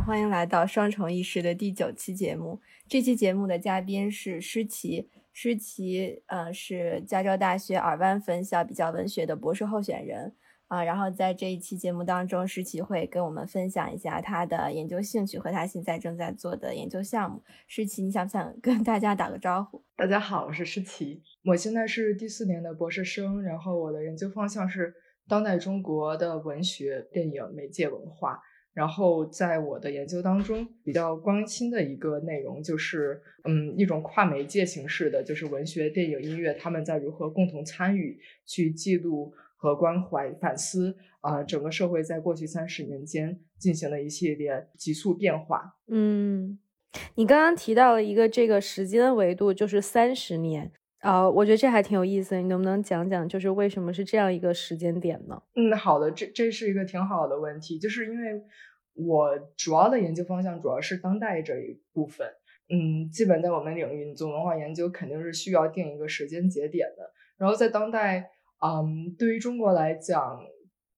欢迎来到双重意识的第九期节目。这期节目的嘉宾是诗琪，诗琪呃是加州大学尔湾分校比较文学的博士候选人啊。然后在这一期节目当中，诗琪会跟我们分享一下他的研究兴趣和他现在正在做的研究项目。诗琪，你想不想跟大家打个招呼？大家好，我是诗琪，我现在是第四年的博士生，然后我的研究方向是当代中国的文学、电影、媒介文化。然后在我的研究当中，比较关心的一个内容就是，嗯，一种跨媒介形式的，就是文学、电影、音乐，他们在如何共同参与去记录和关怀、反思啊，整个社会在过去三十年间进行的一系列急速变化。嗯，你刚刚提到了一个这个时间维度，就是三十年。啊，我觉得这还挺有意思，你能不能讲讲，就是为什么是这样一个时间点呢？嗯，好的，这这是一个挺好的问题，就是因为我主要的研究方向主要是当代这一部分，嗯，基本在我们领域，你做文化研究肯定是需要定一个时间节点的，然后在当代，嗯，对于中国来讲。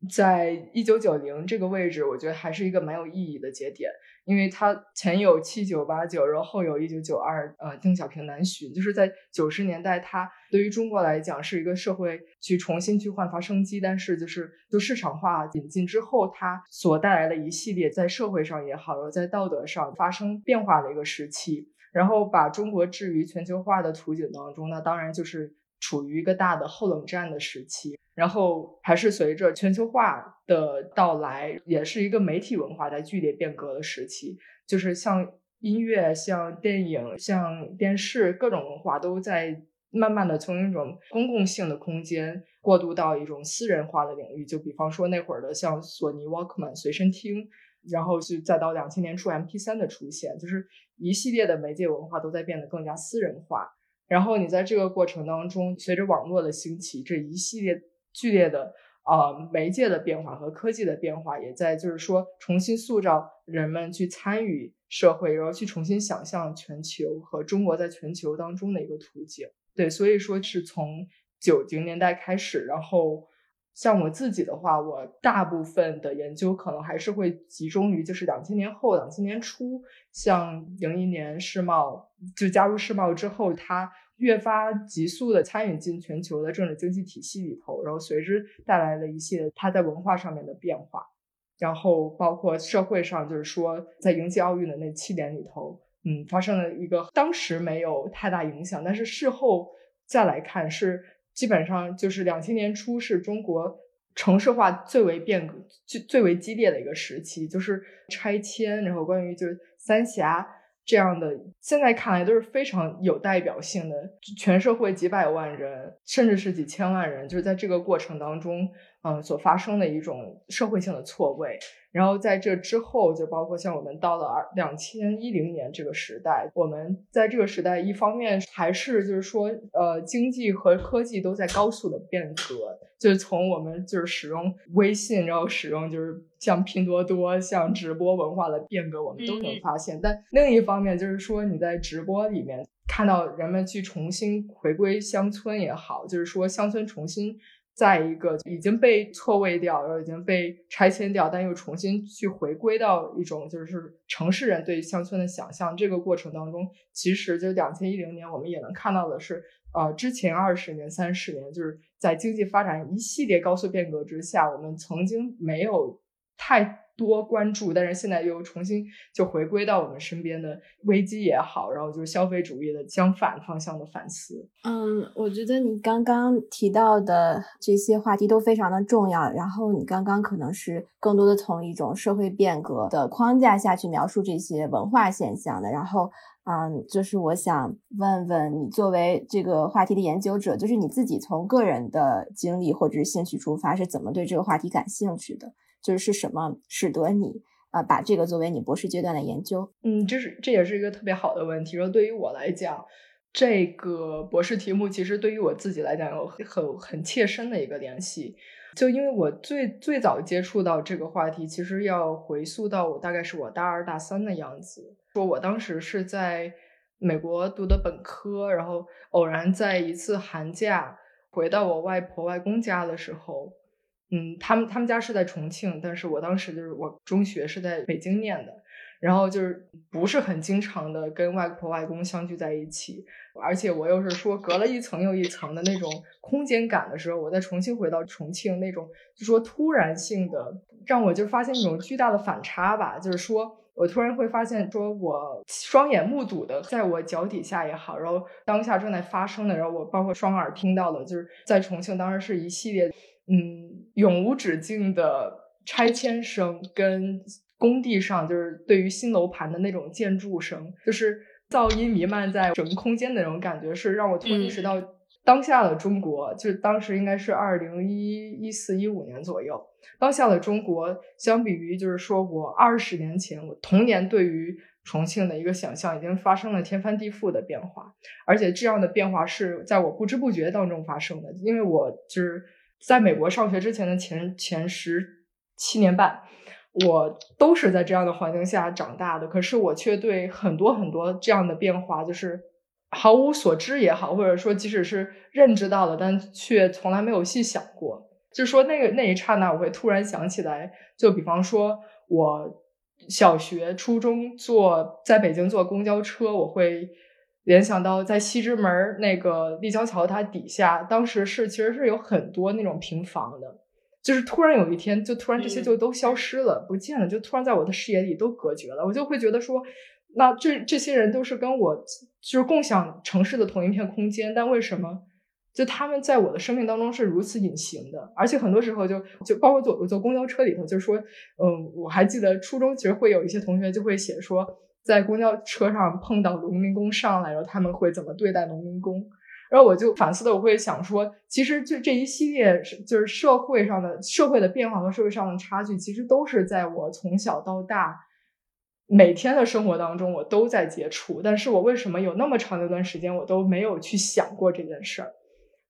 在一九九零这个位置，我觉得还是一个蛮有意义的节点，因为它前有七九八九，然后后有一九九二，呃，邓小平南巡，就是在九十年代，它对于中国来讲是一个社会去重新去焕发生机，但是就是就市场化引进之后，它所带来的一系列在社会上也好，然后在道德上发生变化的一个时期，然后把中国置于全球化的图景当中，那当然就是处于一个大的后冷战的时期。然后还是随着全球化的到来，也是一个媒体文化在剧烈变革的时期。就是像音乐、像电影、像电视，各种文化都在慢慢的从一种公共性的空间过渡到一种私人化的领域。就比方说那会儿的像索尼 Walkman 随身听，然后是再到两千年初 MP3 的出现，就是一系列的媒介文化都在变得更加私人化。然后你在这个过程当中，随着网络的兴起，这一系列。剧烈的呃媒介的变化和科技的变化，也在就是说重新塑造人们去参与社会，然后去重新想象全球和中国在全球当中的一个图景。对，所以说是从九零年代开始，然后像我自己的话，我大部分的研究可能还是会集中于就是两千年后、两千年初，像零一年世贸就加入世贸之后，它。越发急速的参与进全球的政治经济体系里头，然后随之带来了一些它在文化上面的变化，然后包括社会上，就是说在迎接奥运的那七年里头，嗯，发生了一个当时没有太大影响，但是事后再来看，是基本上就是两千年初是中国城市化最为变革、最最为激烈的一个时期，就是拆迁，然后关于就是三峡。这样的现在看来都是非常有代表性的，全社会几百万人，甚至是几千万人，就是在这个过程当中，嗯，所发生的一种社会性的错位。然后在这之后，就包括像我们到了二两千一零年这个时代，我们在这个时代，一方面还是就是说，呃，经济和科技都在高速的变革，就是从我们就是使用微信，然后使用就是像拼多多、像直播文化的变革，我们都能发现。但另一方面，就是说你在直播里面看到人们去重新回归乡村也好，就是说乡村重新。再一个已经被错位掉，然后已经被拆迁掉，但又重新去回归到一种就是城市人对乡村的想象。这个过程当中，其实就两千一零年，我们也能看到的是，呃，之前二十年、三十年，就是在经济发展一系列高速变革之下，我们曾经没有太。多关注，但是现在又重新就回归到我们身边的危机也好，然后就是消费主义的相反方向的反思。嗯，我觉得你刚刚提到的这些话题都非常的重要。然后你刚刚可能是更多的从一种社会变革的框架下去描述这些文化现象的。然后，嗯，就是我想问问你，作为这个话题的研究者，就是你自己从个人的经历或者是兴趣出发，是怎么对这个话题感兴趣的？就是是什么使得你啊把这个作为你博士阶段的研究？嗯，这是这也是一个特别好的问题。说对于我来讲，这个博士题目其实对于我自己来讲有很很切身的一个联系。就因为我最最早接触到这个话题，其实要回溯到我大概是我大二大三的样子。说我当时是在美国读的本科，然后偶然在一次寒假回到我外婆外公家的时候。嗯，他们他们家是在重庆，但是我当时就是我中学是在北京念的，然后就是不是很经常的跟外婆外公相聚在一起，而且我又是说隔了一层又一层的那种空间感的时候，我再重新回到重庆那种，就说突然性的让我就发现一种巨大的反差吧，就是说我突然会发现，说我双眼目睹的在我脚底下也好，然后当下正在发生的，然后我包括双耳听到的，就是在重庆当时是一系列嗯永无止境的拆迁声跟。工地上就是对于新楼盘的那种建筑声，就是噪音弥漫在整个空间的那种感觉，是让我突然意识到当下的中国，就是当时应该是二零一一四一五年左右，当下的中国相比于就是说我二十年前我童年对于重庆的一个想象，已经发生了天翻地覆的变化，而且这样的变化是在我不知不觉当中发生的，因为我就是在美国上学之前的前前十七年半。我都是在这样的环境下长大的，可是我却对很多很多这样的变化就是毫无所知也好，或者说即使是认知到了，但却从来没有细想过。就是说那个那一刹那，我会突然想起来，就比方说我小学、初中坐在北京坐公交车，我会联想到在西直门那个立交桥它底下，当时是其实是有很多那种平房的。就是突然有一天，就突然这些就都消失了，不见了，就突然在我的视野里都隔绝了。我就会觉得说，那这这些人都是跟我就是共享城市的同一片空间，但为什么就他们在我的生命当中是如此隐形的？而且很多时候就就包括坐坐公交车里头，就是说，嗯，我还记得初中其实会有一些同学就会写说，在公交车上碰到农民工上来，然后他们会怎么对待农民工。然后我就反思的，我会想说，其实就这一系列就是社会上的社会的变化和社会上的差距，其实都是在我从小到大每天的生活当中，我都在接触。但是我为什么有那么长的一段时间，我都没有去想过这件事儿？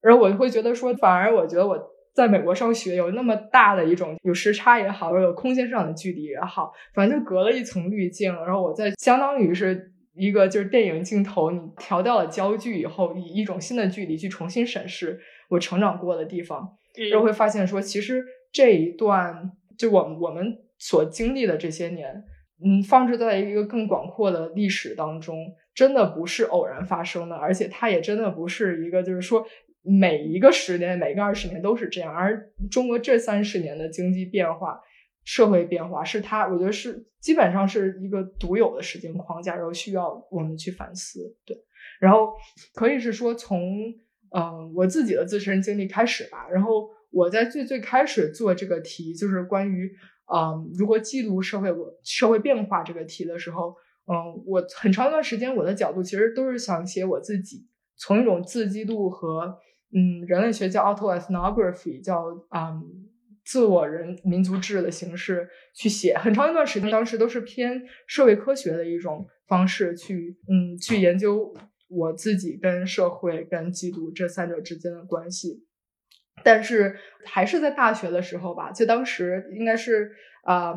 然后我就会觉得说，反而我觉得我在美国上学有那么大的一种有时差也好，有空间上的距离也好，反正就隔了一层滤镜。然后我在相当于是。一个就是电影镜头，你调掉了焦距以后，以一种新的距离去重新审视我成长过的地方，然后会发现说，其实这一段就我我们所经历的这些年，嗯，放置在一个更广阔的历史当中，真的不是偶然发生的，而且它也真的不是一个就是说每一个十年、每个二十年都是这样，而中国这三十年的经济变化。社会变化是它，我觉得是基本上是一个独有的时间框架，然后需要我们去反思。对，然后可以是说从嗯我自己的自身经历开始吧。然后我在最最开始做这个题，就是关于嗯如何记录社会我社会变化这个题的时候，嗯，我很长一段时间我的角度其实都是想写我自己，从一种自记度和嗯人类学叫 autoethnography，叫嗯。自我人民族志的形式去写，很长一段时间，当时都是偏社会科学的一种方式去，嗯，去研究我自己跟社会跟基督这三者之间的关系。但是还是在大学的时候吧，就当时应该是啊，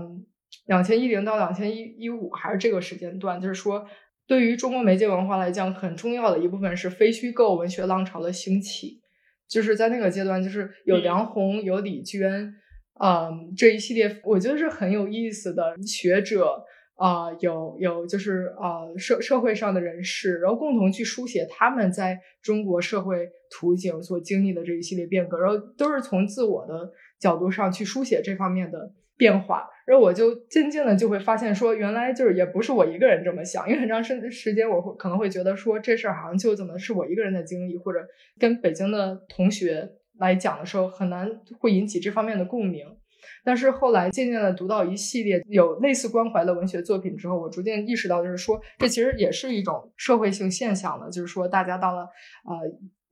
两千一零到两千一一五，还是这个时间段，就是说，对于中国媒介文化来讲，很重要的一部分是非虚构文学浪潮的兴起。就是在那个阶段，就是有梁红、有李娟，嗯，这一系列我觉得是很有意思的学者啊，有有就是啊社社会上的人士，然后共同去书写他们在中国社会图景所经历的这一系列变革，然后都是从自我的角度上去书写这方面的。变化，然后我就渐渐的就会发现，说原来就是也不是我一个人这么想，因为很长时时间我会可能会觉得说这事儿好像就怎么是我一个人的经历，或者跟北京的同学来讲的时候，很难会引起这方面的共鸣。但是后来渐渐的读到一系列有类似关怀的文学作品之后，我逐渐意识到，就是说这其实也是一种社会性现象了，就是说大家到了呃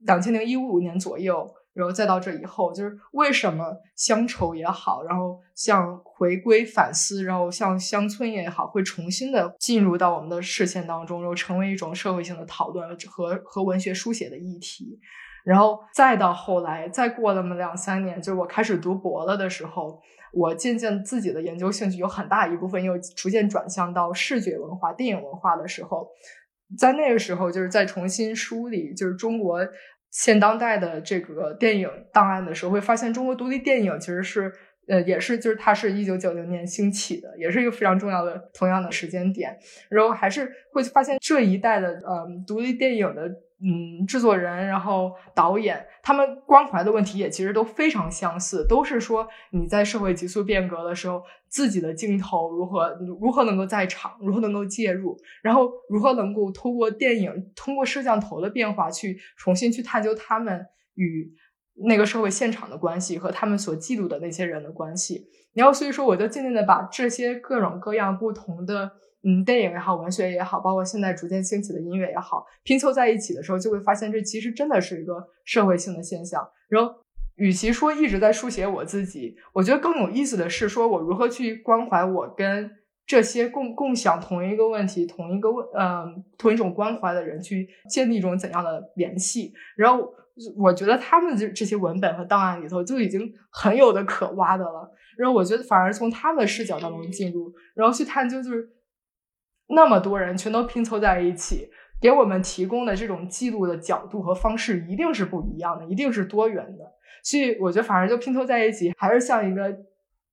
两千零一五年左右。然后再到这以后，就是为什么乡愁也好，然后像回归反思，然后像乡村也好，会重新的进入到我们的视线当中，然后成为一种社会性的讨论和和文学书写的议题。然后再到后来，再过那么两三年，就是我开始读博了的时候，我渐渐自己的研究兴趣有很大一部分又逐渐转向到视觉文化、电影文化的时候，在那个时候，就是在重新梳理，就是中国。现当代的这个电影档案的时候，会发现中国独立电影其实是呃，也是，就是它是一九九零年兴起的，也是一个非常重要的同样的时间点。然后还是会发现这一代的呃独立电影的嗯制作人，然后导演，他们关怀的问题也其实都非常相似，都是说你在社会急速变革的时候，自己的镜头如何如何能够在场，如何能够介入，然后如何能够通过电影，通过摄像头的变化去重新去探究他们与。那个社会现场的关系和他们所记录的那些人的关系，然后所以说我就渐渐的把这些各种各样不同的嗯电影也好，文学也好，包括现在逐渐兴起的音乐也好，拼凑在一起的时候，就会发现这其实真的是一个社会性的现象。然后，与其说一直在书写我自己，我觉得更有意思的是说我如何去关怀我跟这些共共享同一个问题、同一个问呃同一种关怀的人去建立一种怎样的联系，然后。我觉得他们这这些文本和档案里头就已经很有的可挖的了，然后我觉得反而从他们的视角当中进入，然后去探究，就是那么多人全都拼凑在一起，给我们提供的这种记录的角度和方式一定是不一样的，一定是多元的。所以我觉得反而就拼凑在一起，还是像一个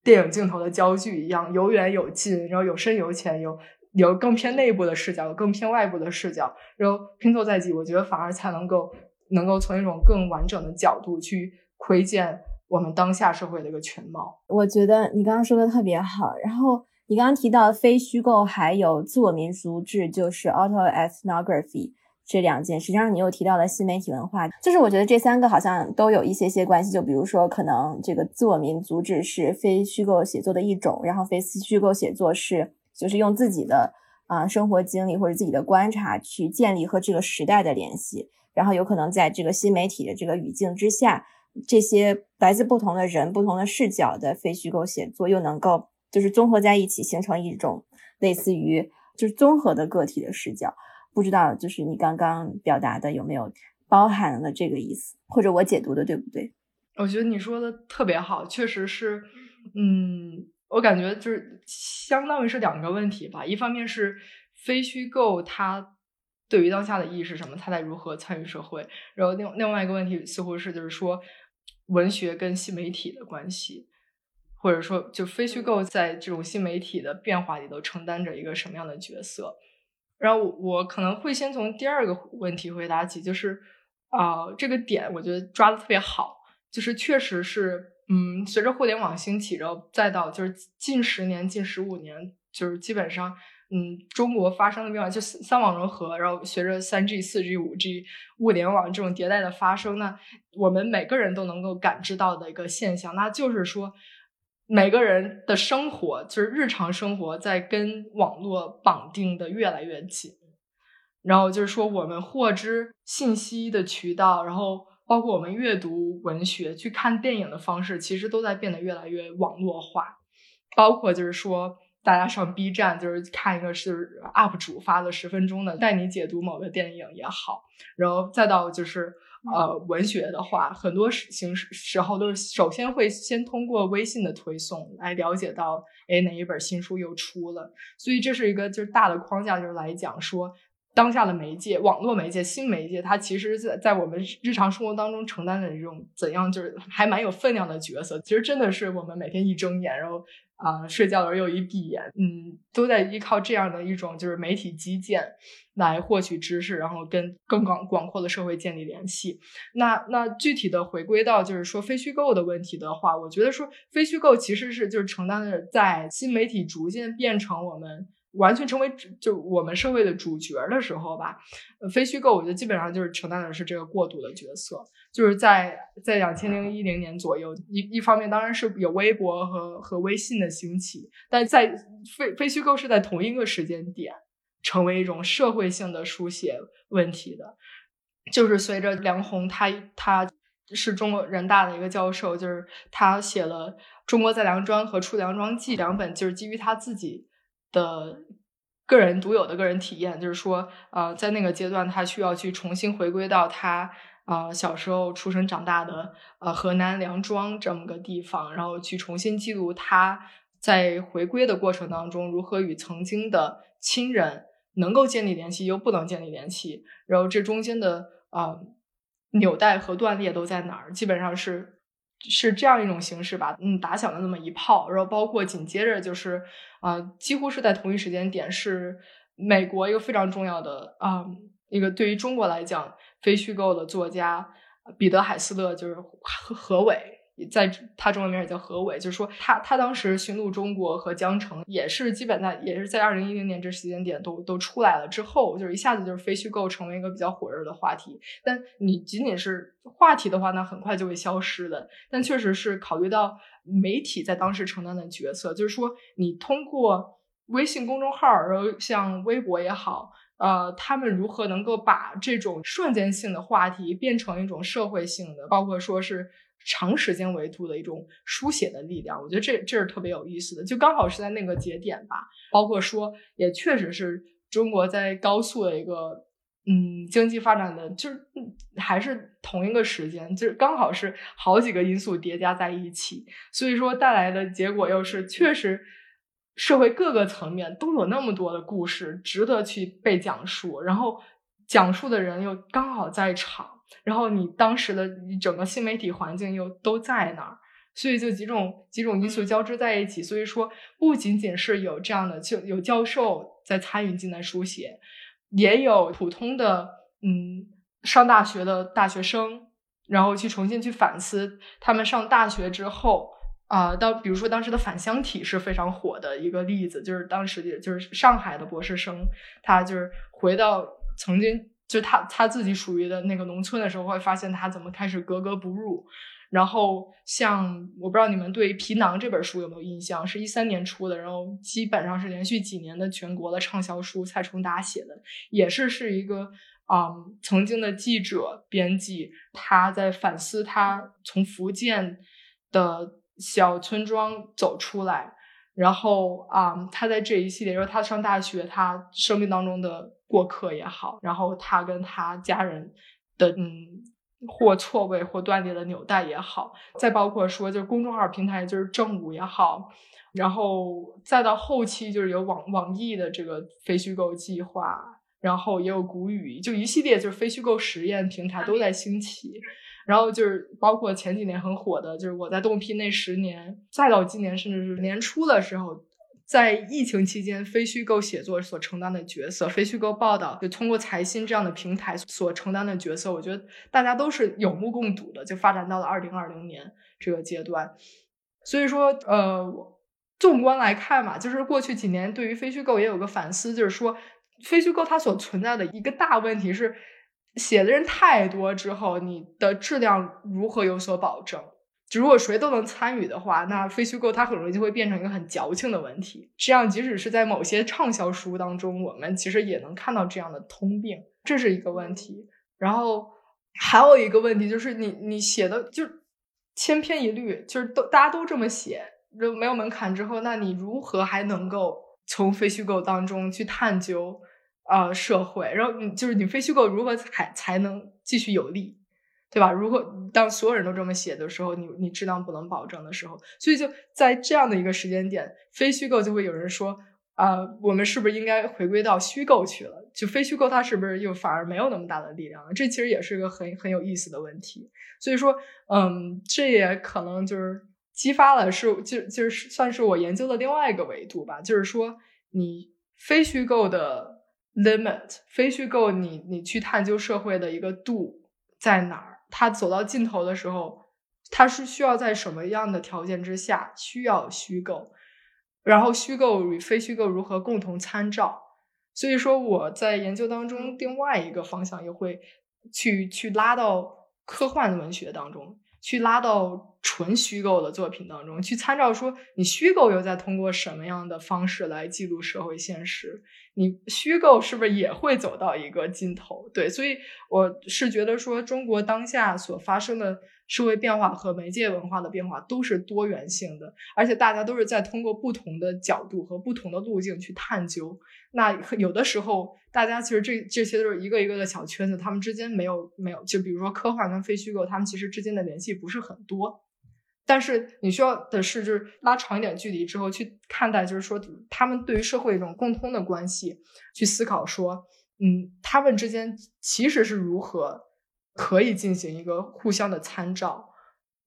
电影镜头的焦距一样，有远有近，然后有深有浅，有有更偏内部的视角，有更偏外部的视角，然后拼凑在一起，我觉得反而才能够。能够从一种更完整的角度去窥见我们当下社会的一个全貌。我觉得你刚刚说的特别好。然后你刚刚提到非虚构，还有自我民族志，就是 autoethnography 这两件。实际上，你又提到了新媒体文化，就是我觉得这三个好像都有一些些关系。就比如说，可能这个自我民族志是非虚构写作的一种，然后非虚构写作是就是用自己的啊生活经历或者自己的观察去建立和这个时代的联系。然后有可能在这个新媒体的这个语境之下，这些来自不同的人、不同的视角的非虚构写作，又能够就是综合在一起，形成一种类似于就是综合的个体的视角。不知道就是你刚刚表达的有没有包含了这个意思，或者我解读的对不对？我觉得你说的特别好，确实是，嗯，我感觉就是相当于是两个问题吧。一方面是非虚构它。对于当下的意义是什么？他在如何参与社会？然后另另外一个问题似乎是，就是说文学跟新媒体的关系，或者说就非虚构在这种新媒体的变化里头承担着一个什么样的角色？然后我可能会先从第二个问题回答起，就是啊，这个点我觉得抓的特别好，就是确实是，嗯，随着互联网兴起，然后再到就是近十年、近十五年，就是基本上。嗯，中国发生的变化就三网融合，然后随着三 G、四 G、五 G 物联网这种迭代的发生，那我们每个人都能够感知到的一个现象，那就是说，每个人的生活就是日常生活在跟网络绑定的越来越紧，然后就是说，我们获知信息的渠道，然后包括我们阅读文学、去看电影的方式，其实都在变得越来越网络化，包括就是说。大家上 B 站就是看一个是 UP 主发的十分钟的带你解读某个电影也好，然后再到就是呃文学的话，很多形式时候都是首先会先通过微信的推送来了解到，哎哪一本新书又出了，所以这是一个就是大的框架，就是来讲说当下的媒介，网络媒介、新媒介，它其实在在我们日常生活当中承担的这种怎样就是还蛮有分量的角色，其实真的是我们每天一睁眼，然后。啊，睡觉的时候又一闭眼，嗯，都在依靠这样的一种就是媒体基建来获取知识，然后跟更广广阔的社会建立联系。那那具体的回归到就是说非虚构的问题的话，我觉得说非虚构其实是就是承担的在新媒体逐渐变成我们。完全成为就我们社会的主角的时候吧，非虚构，我觉得基本上就是承担的是这个过渡的角色。就是在在两千零一零年左右，一一方面当然是有微博和和微信的兴起，但在非非虚构是在同一个时间点成为一种社会性的书写问题的。就是随着梁鸿，他他是中国人大的一个教授，就是他写了《中国在梁庄》和《出梁庄记》两本，就是基于他自己。的个人独有的个人体验，就是说，呃，在那个阶段，他需要去重新回归到他啊小时候出生长大的呃河南梁庄这么个地方，然后去重新记录他在回归的过程当中如何与曾经的亲人能够建立联系，又不能建立联系，然后这中间的啊纽带和断裂都在哪儿？基本上是是这样一种形式吧，嗯，打响了那么一炮，然后包括紧接着就是啊，几乎是在同一时间点，是美国一个非常重要的啊，一个对于中国来讲非虚构的作家彼得海斯勒，就是何何伟。在他中文名也叫何伟，就是说他他当时寻路中国和江城也是基本在也是在二零一零年这时间点都都出来了之后，就是一下子就是非虚构成为一个比较火热的话题。但你仅仅是话题的话，那很快就会消失的。但确实是考虑到媒体在当时承担的角色，就是说你通过微信公众号，然后像微博也好，呃，他们如何能够把这种瞬间性的话题变成一种社会性的，包括说是。长时间维度的一种书写的力量，我觉得这这是特别有意思的，就刚好是在那个节点吧。包括说，也确实是中国在高速的一个嗯经济发展的，就是还是同一个时间，就是刚好是好几个因素叠加在一起，所以说带来的结果又是确实社会各个层面都有那么多的故事值得去被讲述，然后讲述的人又刚好在场。然后你当时的整个新媒体环境又都在那儿，所以就几种几种因素交织在一起。所以说，不仅仅是有这样的就有教授在参与进来书写，也有普通的嗯上大学的大学生，然后去重新去反思他们上大学之后啊，当比如说当时的返乡体是非常火的一个例子，就是当时就是上海的博士生，他就是回到曾经。就他他自己属于的那个农村的时候，会发现他怎么开始格格不入。然后像我不知道你们对《皮囊》这本书有没有印象？是一三年出的，然后基本上是连续几年的全国的畅销书。蔡崇达写的，也是是一个啊曾经的记者编辑，他在反思他从福建的小村庄走出来。然后啊，他在这一系列，就是他上大学，他生命当中的过客也好，然后他跟他家人的嗯或错位或断裂的纽带也好，再包括说就是公众号平台就是正午也好，然后再到后期就是有网网易的这个非虚构计划，然后也有谷雨，就一系列就是非虚构实验平台都在兴起。然后就是包括前几年很火的，就是我在动批那十年，再到今年甚至是年初的时候，在疫情期间，非虚构写作所承担的角色，非虚构报道就通过财新这样的平台所承担的角色，我觉得大家都是有目共睹的。就发展到了二零二零年这个阶段，所以说，呃，纵观来看嘛，就是过去几年对于非虚构也有个反思，就是说，非虚构它所存在的一个大问题是。写的人太多之后，你的质量如何有所保证？就如果谁都能参与的话，那非虚构它很容易就会变成一个很矫情的问题。这样，即使是在某些畅销书当中，我们其实也能看到这样的通病，这是一个问题。然后还有一个问题就是，你你写的就千篇一律，就是都大家都这么写，就没有门槛之后，那你如何还能够从非虚构当中去探究？呃，社会，然后你就是你非虚构如何才才能继续有利，对吧？如果当所有人都这么写的时候，你你质量不能保证的时候，所以就在这样的一个时间点，非虚构就会有人说啊，我们是不是应该回归到虚构去了？就非虚构它是不是又反而没有那么大的力量了？这其实也是一个很很有意思的问题。所以说，嗯，这也可能就是激发了是就就是算是我研究的另外一个维度吧，就是说你非虚构的。Limit 非虚构，你你去探究社会的一个度在哪儿？它走到尽头的时候，它是需要在什么样的条件之下需要虚构？然后虚构与非虚构如何共同参照？所以说我在研究当中，另外一个方向也会去去拉到科幻文学当中。去拉到纯虚构的作品当中去参照，说你虚构又在通过什么样的方式来记录社会现实？你虚构是不是也会走到一个尽头？对，所以我是觉得说，中国当下所发生的社会变化和媒介文化的变化都是多元性的，而且大家都是在通过不同的角度和不同的路径去探究。那有的时候，大家其实这这些都是一个一个的小圈子，他们之间没有没有，就比如说科幻跟非虚构，他们其实之间的联系不是很多。但是你需要的是，就是拉长一点距离之后去看待，就是说他们对于社会一种共通的关系，去思考说，嗯，他们之间其实是如何可以进行一个互相的参照。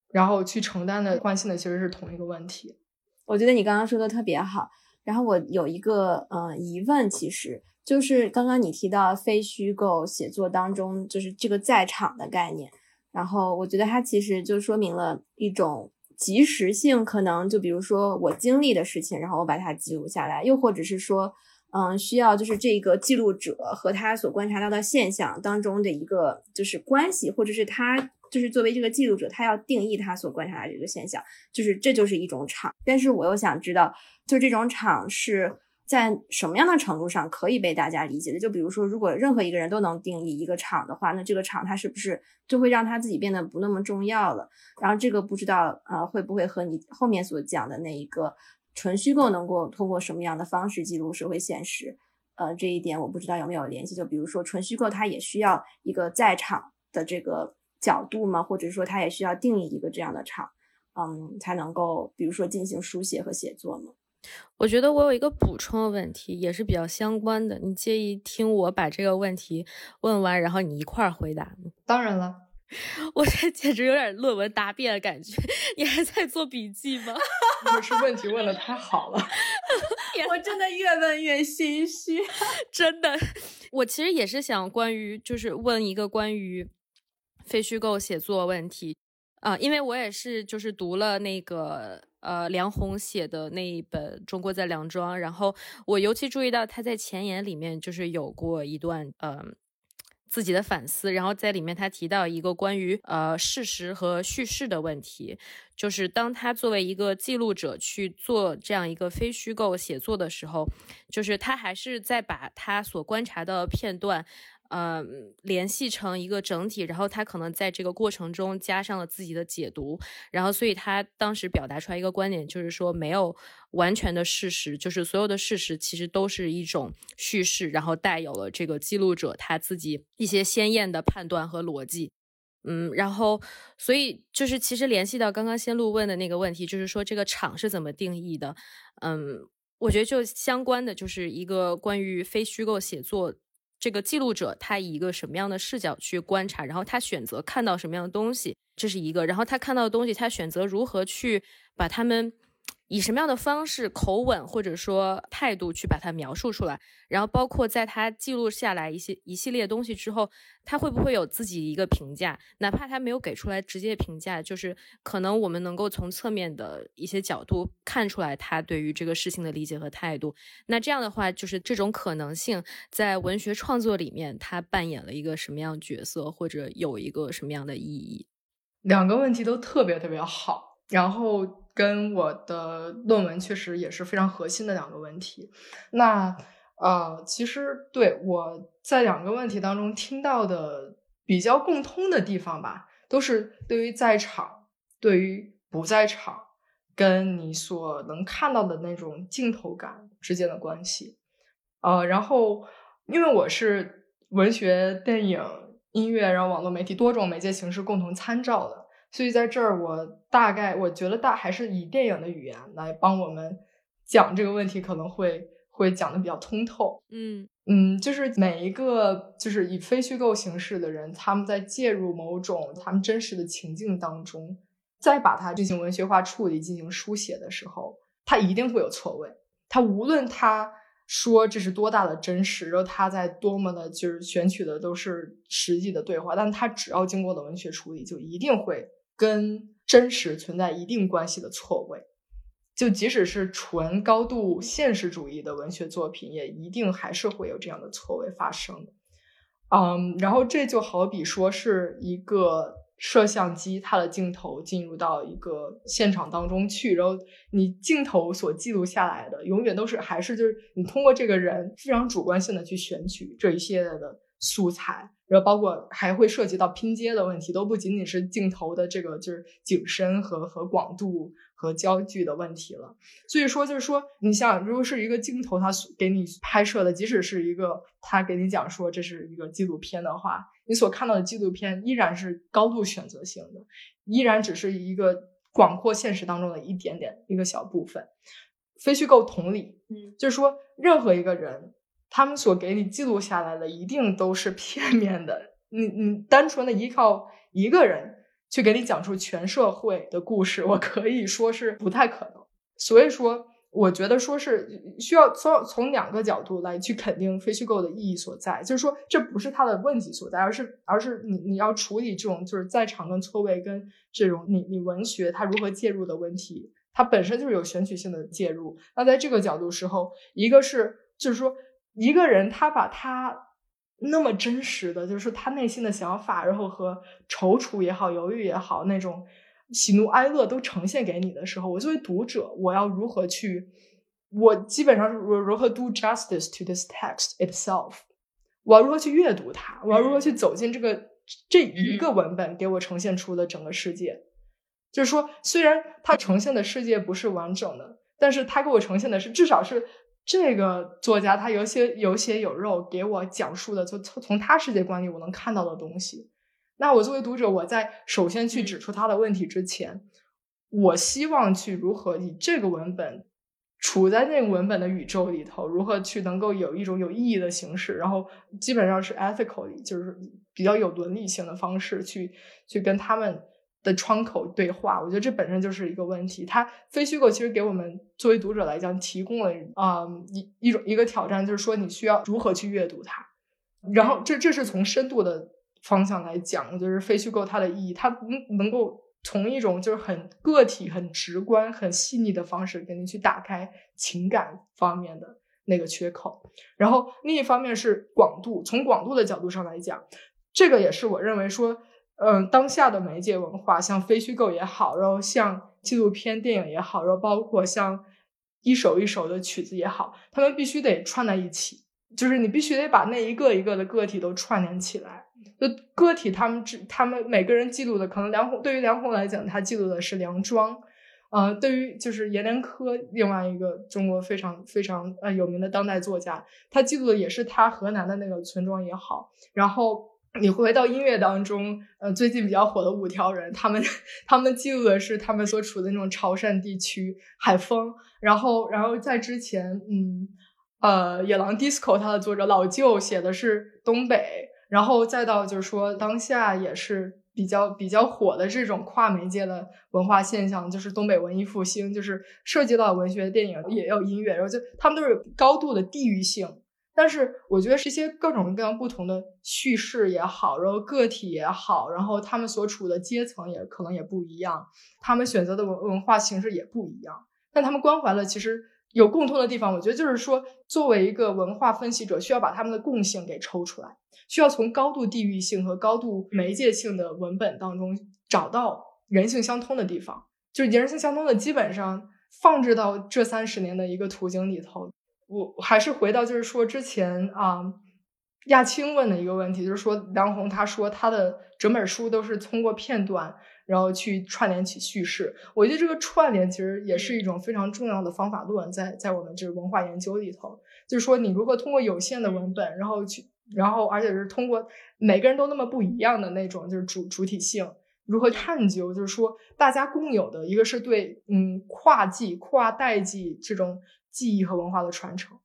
然后去承担的关心的其实是同一个问题。我觉得你刚刚说的特别好。然后我有一个呃疑问，其实就是刚刚你提到非虚构写作当中，就是这个在场的概念。然后我觉得它其实就说明了一种及时性，可能就比如说我经历的事情，然后我把它记录下来，又或者是说，嗯，需要就是这个记录者和他所观察到的现象当中的一个就是关系，或者是他。就是作为这个记录者，他要定义他所观察的这个现象，就是这就是一种场。但是我又想知道，就这种场是在什么样的程度上可以被大家理解的？就比如说，如果任何一个人都能定义一个场的话，那这个场它是不是就会让他自己变得不那么重要了？然后这个不知道呃会不会和你后面所讲的那一个纯虚构能够通过什么样的方式记录社会现实？呃，这一点我不知道有没有联系。就比如说纯虚构，它也需要一个在场的这个。角度吗？或者说它也需要定义一个这样的场，嗯，才能够，比如说进行书写和写作吗？我觉得我有一个补充的问题，也是比较相关的。你介意听我把这个问题问完，然后你一块儿回答吗？当然了，我这简直有点论文答辩的感觉。你还在做笔记吗？不是问题问的太好了，我真的越问越心虚。真的，我其实也是想关于，就是问一个关于。非虚构写作问题，啊，因为我也是就是读了那个呃梁鸿写的那一本《中国在梁庄》，然后我尤其注意到他在前言里面就是有过一段呃自己的反思，然后在里面他提到一个关于呃事实和叙事的问题，就是当他作为一个记录者去做这样一个非虚构写作的时候，就是他还是在把他所观察的片段。呃，联系成一个整体，然后他可能在这个过程中加上了自己的解读，然后所以他当时表达出来一个观点，就是说没有完全的事实，就是所有的事实其实都是一种叙事，然后带有了这个记录者他自己一些鲜艳的判断和逻辑。嗯，然后所以就是其实联系到刚刚先路问的那个问题，就是说这个场是怎么定义的？嗯，我觉得就相关的就是一个关于非虚构写作。这个记录者他以一个什么样的视角去观察，然后他选择看到什么样的东西，这是一个。然后他看到的东西，他选择如何去把他们。以什么样的方式、口吻或者说态度去把它描述出来，然后包括在他记录下来一些一系列东西之后，他会不会有自己一个评价？哪怕他没有给出来直接评价，就是可能我们能够从侧面的一些角度看出来他对于这个事情的理解和态度。那这样的话，就是这种可能性在文学创作里面，他扮演了一个什么样角色，或者有一个什么样的意义？两个问题都特别特别好，然后。跟我的论文确实也是非常核心的两个问题。那呃，其实对我在两个问题当中听到的比较共通的地方吧，都是对于在场、对于不在场，跟你所能看到的那种镜头感之间的关系。呃，然后因为我是文学、电影、音乐，然后网络媒体多种媒介形式共同参照的。所以在这儿，我大概我觉得大还是以电影的语言来帮我们讲这个问题，可能会会讲的比较通透。嗯嗯，就是每一个就是以非虚构形式的人，他们在介入某种他们真实的情境当中，再把它进行文学化处理、进行书写的时候，他一定会有错位。他无论他说这是多大的真实，然后他在多么的就是选取的都是实际的对话，但他只要经过了文学处理，就一定会。跟真实存在一定关系的错位，就即使是纯高度现实主义的文学作品，也一定还是会有这样的错位发生。嗯，然后这就好比说是一个摄像机，它的镜头进入到一个现场当中去，然后你镜头所记录下来的，永远都是还是就是你通过这个人非常主观性的去选取这一系列的素材。然后包括还会涉及到拼接的问题，都不仅仅是镜头的这个就是景深和和广度和焦距的问题了。所以说就是说，你像如果是一个镜头，它给你拍摄的，即使是一个他给你讲说这是一个纪录片的话，你所看到的纪录片依然是高度选择性的，依然只是一个广阔现实当中的一点点一个小部分。非虚构同理，嗯，就是说任何一个人。他们所给你记录下来的一定都是片面的。你你单纯的依靠一个人去给你讲述全社会的故事，我可以说是不太可能。所以说。我觉得说是需要从从两个角度来去肯定非虚构的意义所在，就是说这不是它的问题所在，而是而是你你要处理这种就是在场跟错位跟这种你你文学它如何介入的问题，它本身就是有选取性的介入。那在这个角度时候，一个是就是说一个人他把他那么真实的，就是他内心的想法，然后和踌躇也好，犹豫也好那种。喜怒哀乐都呈现给你的时候，我作为读者，我要如何去？我基本上是如如何 do justice to this text itself？我要如何去阅读它？我要如何去走进这个这一个文本给我呈现出的整个世界？就是说，虽然它呈现的世界不是完整的，但是它给我呈现的是至少是这个作家他有些有血有肉给我讲述的就，从从他世界观里我能看到的东西。那我作为读者，我在首先去指出他的问题之前，我希望去如何以这个文本处在那个文本的宇宙里头，如何去能够有一种有意义的形式，然后基本上是 ethically，就是比较有伦理性的方式去去跟他们的窗口对话。我觉得这本身就是一个问题。它非虚构其实给我们作为读者来讲提供了啊一一种一个挑战，就是说你需要如何去阅读它，然后这这是从深度的。方向来讲，就是非虚构它的意义，它能能够从一种就是很个体、很直观、很细腻的方式给你去打开情感方面的那个缺口。然后另一方面是广度，从广度的角度上来讲，这个也是我认为说，嗯，当下的媒介文化，像非虚构也好，然后像纪录片电影也好，然后包括像一首一首的曲子也好，他们必须得串在一起，就是你必须得把那一个一个的个体都串联起来。就个体，他们只他们每个人记录的，可能梁红对于梁红来讲，他记录的是梁庄，呃，对于就是阎连科，另外一个中国非常非常呃有名的当代作家，他记录的也是他河南的那个村庄也好。然后你回到音乐当中，呃，最近比较火的五条人，他们他们记录的是他们所处的那种潮汕地区海风。然后，然后在之前，嗯，呃，野狼 disco，他的作者老舅写的是东北。然后再到就是说，当下也是比较比较火的这种跨媒介的文化现象，就是东北文艺复兴，就是涉及到文学、电影也有音乐，然后就他们都是高度的地域性。但是我觉得这些各种各样不同的叙事也好，然后个体也好，然后他们所处的阶层也可能也不一样，他们选择的文文化形式也不一样，但他们关怀了其实有共通的地方。我觉得就是说，作为一个文化分析者，需要把他们的共性给抽出来。需要从高度地域性和高度媒介性的文本当中找到人性相通的地方，就是人性相通的，基本上放置到这三十年的一个途径里头。我还是回到就是说之前啊，亚青问的一个问题，就是说梁红他说他的整本书都是通过片段，然后去串联起叙事。我觉得这个串联其实也是一种非常重要的方法论，在在我们这个文化研究里头，就是说你如何通过有限的文本，然后去。然后，而且是通过每个人都那么不一样的那种，就是主主体性如何探究，就是说大家共有的一个是对嗯跨季、跨代际这种记忆和文化的传承。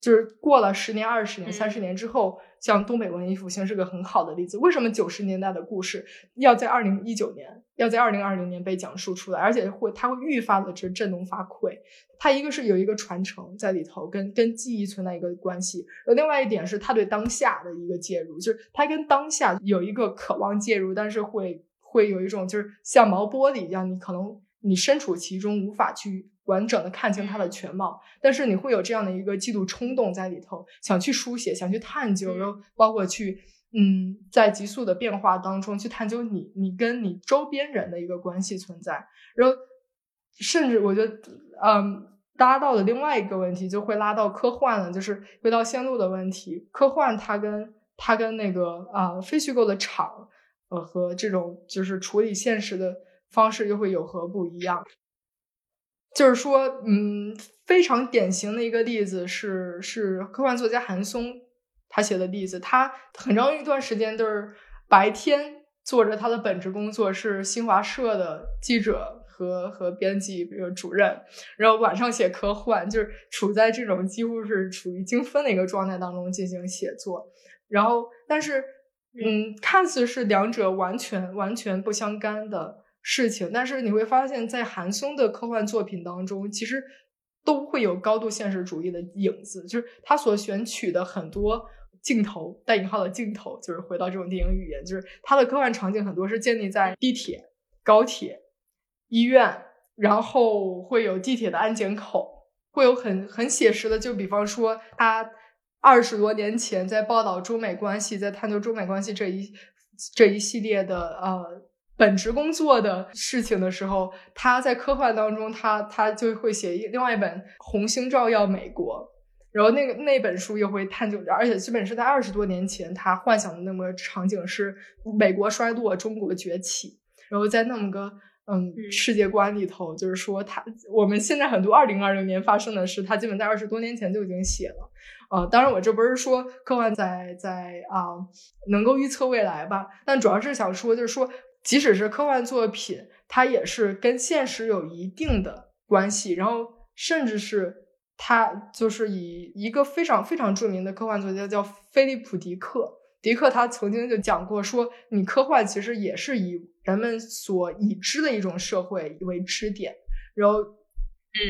就是过了十年、二十年、三十年之后，像东北文艺复兴是个很好的例子。为什么九十年代的故事要在二零一九年、要在二零二零年被讲述出来，而且会它会愈发的这振聋发聩？它一个是有一个传承在里头，跟跟记忆存在一个关系；而另外一点是它对当下的一个介入，就是它跟当下有一个渴望介入，但是会会有一种就是像毛玻璃一样，你可能你身处其中无法去。完整的看清它的全貌，但是你会有这样的一个嫉妒冲动在里头，想去书写，想去探究，然后包括去，嗯，在急速的变化当中去探究你，你跟你周边人的一个关系存在，然后甚至我觉得，嗯，搭到的另外一个问题就会拉到科幻了，就是回到线路的问题，科幻它跟它跟那个啊非虚构的场，呃和这种就是处理现实的方式又会有何不一样？就是说，嗯，非常典型的一个例子是是科幻作家韩松他写的例子。他很长一段时间都是白天做着他的本职工作，是新华社的记者和和编辑比如主任，然后晚上写科幻，就是处在这种几乎是处于精分的一个状态当中进行写作。然后，但是嗯，看似是两者完全完全不相干的事情，但是你会发现在韩松的科幻作品当中，其实都会有高度现实主义的影子，就是他所选取的很多镜头（带引号的镜头），就是回到这种电影语言，就是他的科幻场景很多是建立在地铁、高铁、医院，然后会有地铁的安检口，会有很很写实的，就比方说他。二十多年前，在报道中美关系，在探究中美关系这一这一系列的呃本职工作的事情的时候，他在科幻当中，他他就会写一另外一本《红星照耀美国》，然后那个那本书又会探究，而且基本是在二十多年前，他幻想的那么场景是美国衰落，中国崛起，然后在那么个嗯世界观里头，就是说他我们现在很多二零二零年发生的事，他基本在二十多年前就已经写了。呃，当然，我这不是说科幻在在啊能够预测未来吧，但主要是想说，就是说，即使是科幻作品，它也是跟现实有一定的关系，然后甚至是它就是以一个非常非常著名的科幻作家叫菲利普·迪克，迪克他曾经就讲过，说你科幻其实也是以人们所已知的一种社会为支点，然后。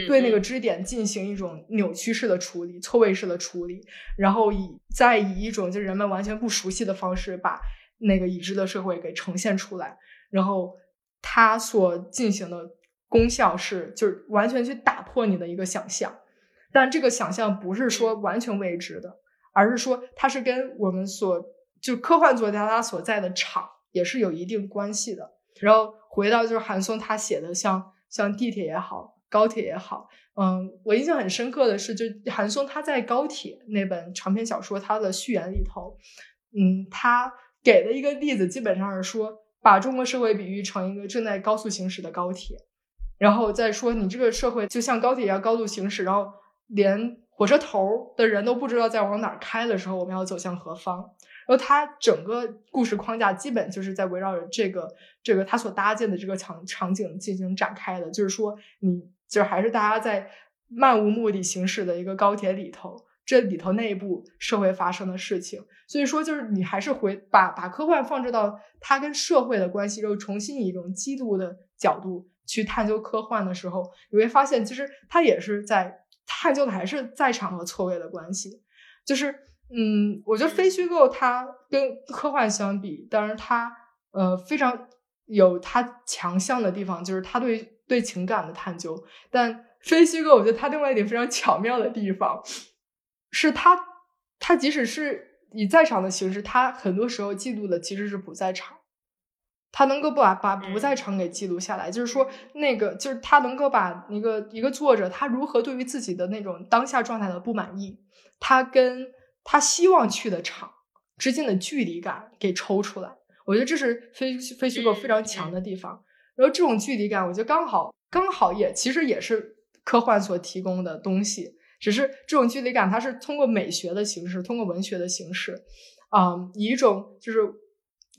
对那个支点进行一种扭曲式的处理、错位式的处理，然后以再以一种就人们完全不熟悉的方式把那个已知的社会给呈现出来，然后它所进行的功效是就是完全去打破你的一个想象，但这个想象不是说完全未知的，而是说它是跟我们所就科幻作家他所在的场也是有一定关系的。然后回到就是韩松他写的像像地铁也好。高铁也好，嗯，我印象很深刻的是，就韩松他在《高铁》那本长篇小说他的序言里头，嗯，他给的一个例子基本上是说，把中国社会比喻成一个正在高速行驶的高铁，然后再说你这个社会就像高铁一样高速行驶，然后连火车头的人都不知道在往哪儿开的时候，我们要走向何方。然后他整个故事框架基本就是在围绕着这个这个他所搭建的这个场场景进行展开的，就是说你。就是还是大家在漫无目的行驶的一个高铁里头，这里头内部社会发生的事情，所以说就是你还是回把把科幻放置到它跟社会的关系，又重新以一种基督的角度去探究科幻的时候，你会发现其实它也是在探究的还是在场和错位的关系。就是嗯，我觉得非虚构它跟科幻相比，当然它呃非常有它强项的地方，就是它对。对情感的探究，但非虚构，我觉得它另外一点非常巧妙的地方，是他，他即使是以在场的形式，他很多时候记录的其实是不在场，他能够把把不在场给记录下来，就是说那个就是他能够把一个一个作者他如何对于自己的那种当下状态的不满意，他跟他希望去的场之间的距离感给抽出来，我觉得这是非非虚构非常强的地方。然后这种距离感，我觉得刚好刚好也其实也是科幻所提供的东西，只是这种距离感它是通过美学的形式，通过文学的形式，啊，以一种就是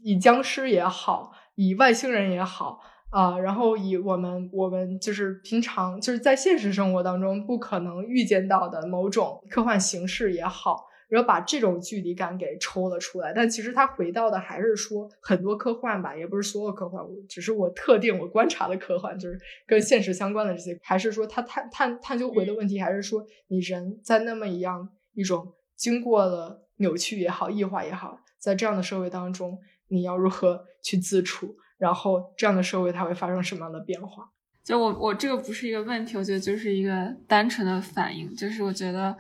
以僵尸也好，以外星人也好啊，然后以我们我们就是平常就是在现实生活当中不可能预见到的某种科幻形式也好。然后把这种距离感给抽了出来，但其实他回到的还是说很多科幻吧，也不是所有科幻，只是我特定我观察的科幻，就是跟现实相关的这些，还是说他探探探究回的问题，还是说你人在那么一样一种经过了扭曲也好，异化也好，在这样的社会当中，你要如何去自处？然后这样的社会它会发生什么样的变化？就我我这个不是一个问题，我觉得就是一个单纯的反应，就是我觉得。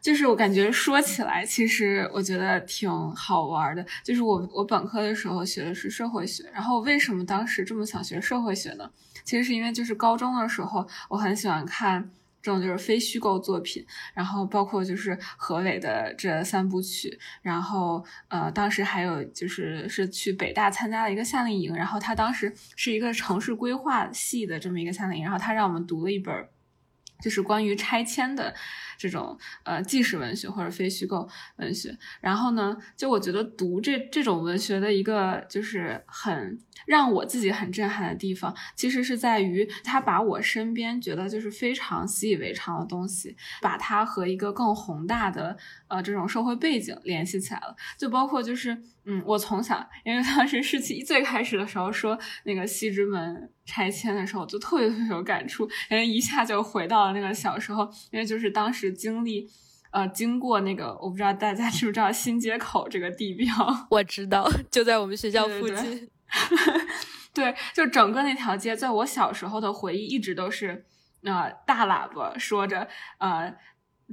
就是我感觉说起来，其实我觉得挺好玩的。就是我我本科的时候学的是社会学，然后为什么当时这么想学社会学呢？其实是因为就是高中的时候，我很喜欢看这种就是非虚构作品，然后包括就是何伟的这三部曲，然后呃当时还有就是是去北大参加了一个夏令营，然后他当时是一个城市规划系的这么一个夏令营，然后他让我们读了一本。就是关于拆迁的这种呃纪实文学或者非虚构文学。然后呢，就我觉得读这这种文学的一个就是很让我自己很震撼的地方，其实是在于他把我身边觉得就是非常习以为常的东西，把它和一个更宏大的呃这种社会背景联系起来了。就包括就是嗯，我从小因为当时世奇最开始的时候说那个西直门。拆迁的时候就特别特别有感触，因为一下就回到了那个小时候，因为就是当时经历，呃，经过那个，我不知道大家知不知道新街口这个地标，我知道，就在我们学校附近。对，就整个那条街，在我小时候的回忆一直都是，呃，大喇叭说着，呃。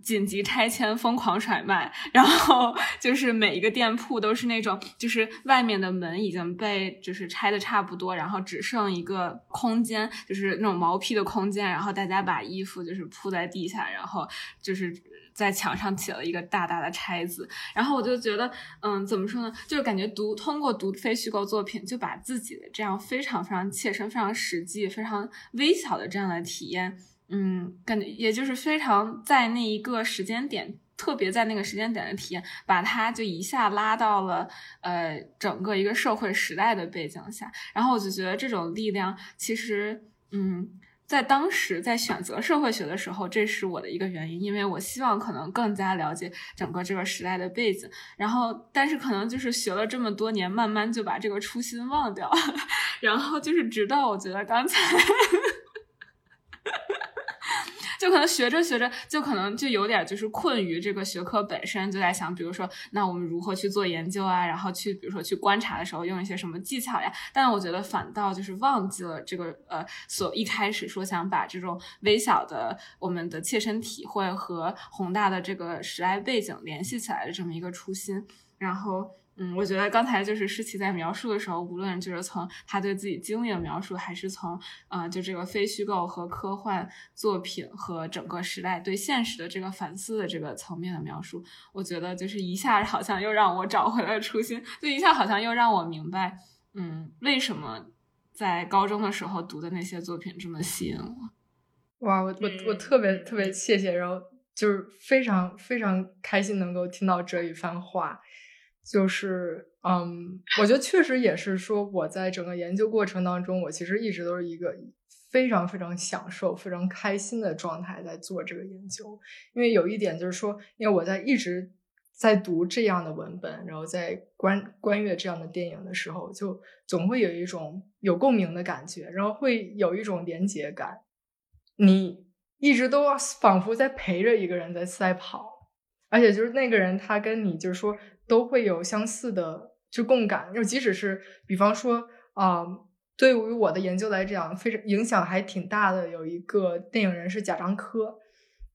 紧急拆迁，疯狂甩卖，然后 就是每一个店铺都是那种，就是外面的门已经被就是拆的差不多，然后只剩一个空间，就是那种毛坯的空间，然后大家把衣服就是铺在地下，然后就是在墙上起了一个大大的拆字，然后我就觉得，嗯，怎么说呢？就是感觉读通过读非虚构作品，就把自己的这样非常非常切身、非常实际、非常微小的这样的体验。嗯，感觉也就是非常在那一个时间点，特别在那个时间点的体验，把它就一下拉到了呃整个一个社会时代的背景下，然后我就觉得这种力量其实，嗯，在当时在选择社会学的时候，这是我的一个原因，因为我希望可能更加了解整个这个时代的背景，然后但是可能就是学了这么多年，慢慢就把这个初心忘掉了，然后就是直到我觉得刚才。就可能学着学着，就可能就有点就是困于这个学科本身，就在想，比如说，那我们如何去做研究啊？然后去，比如说去观察的时候用一些什么技巧呀？但我觉得反倒就是忘记了这个呃，所一开始说想把这种微小的我们的切身体会和宏大的这个时代背景联系起来的这么一个初心，然后。嗯，我觉得刚才就是诗琪在描述的时候，无论就是从他对自己经历的描述，还是从呃，就这个非虚构和科幻作品和整个时代对现实的这个反思的这个层面的描述，我觉得就是一下好像又让我找回了初心，就一下好像又让我明白，嗯，为什么在高中的时候读的那些作品这么吸引我。哇，我我我特别特别谢谢，然后就是非常非常开心能够听到这一番话。就是，嗯，我觉得确实也是说，我在整个研究过程当中，我其实一直都是一个非常非常享受、非常开心的状态在做这个研究。因为有一点就是说，因为我在一直在读这样的文本，然后在观观阅这样的电影的时候，就总会有一种有共鸣的感觉，然后会有一种连结感。你一直都仿佛在陪着一个人在赛跑，而且就是那个人，他跟你就是说。都会有相似的就共感，就即使是比方说啊，对于我的研究来讲，非常影响还挺大的。有一个电影人是贾樟柯，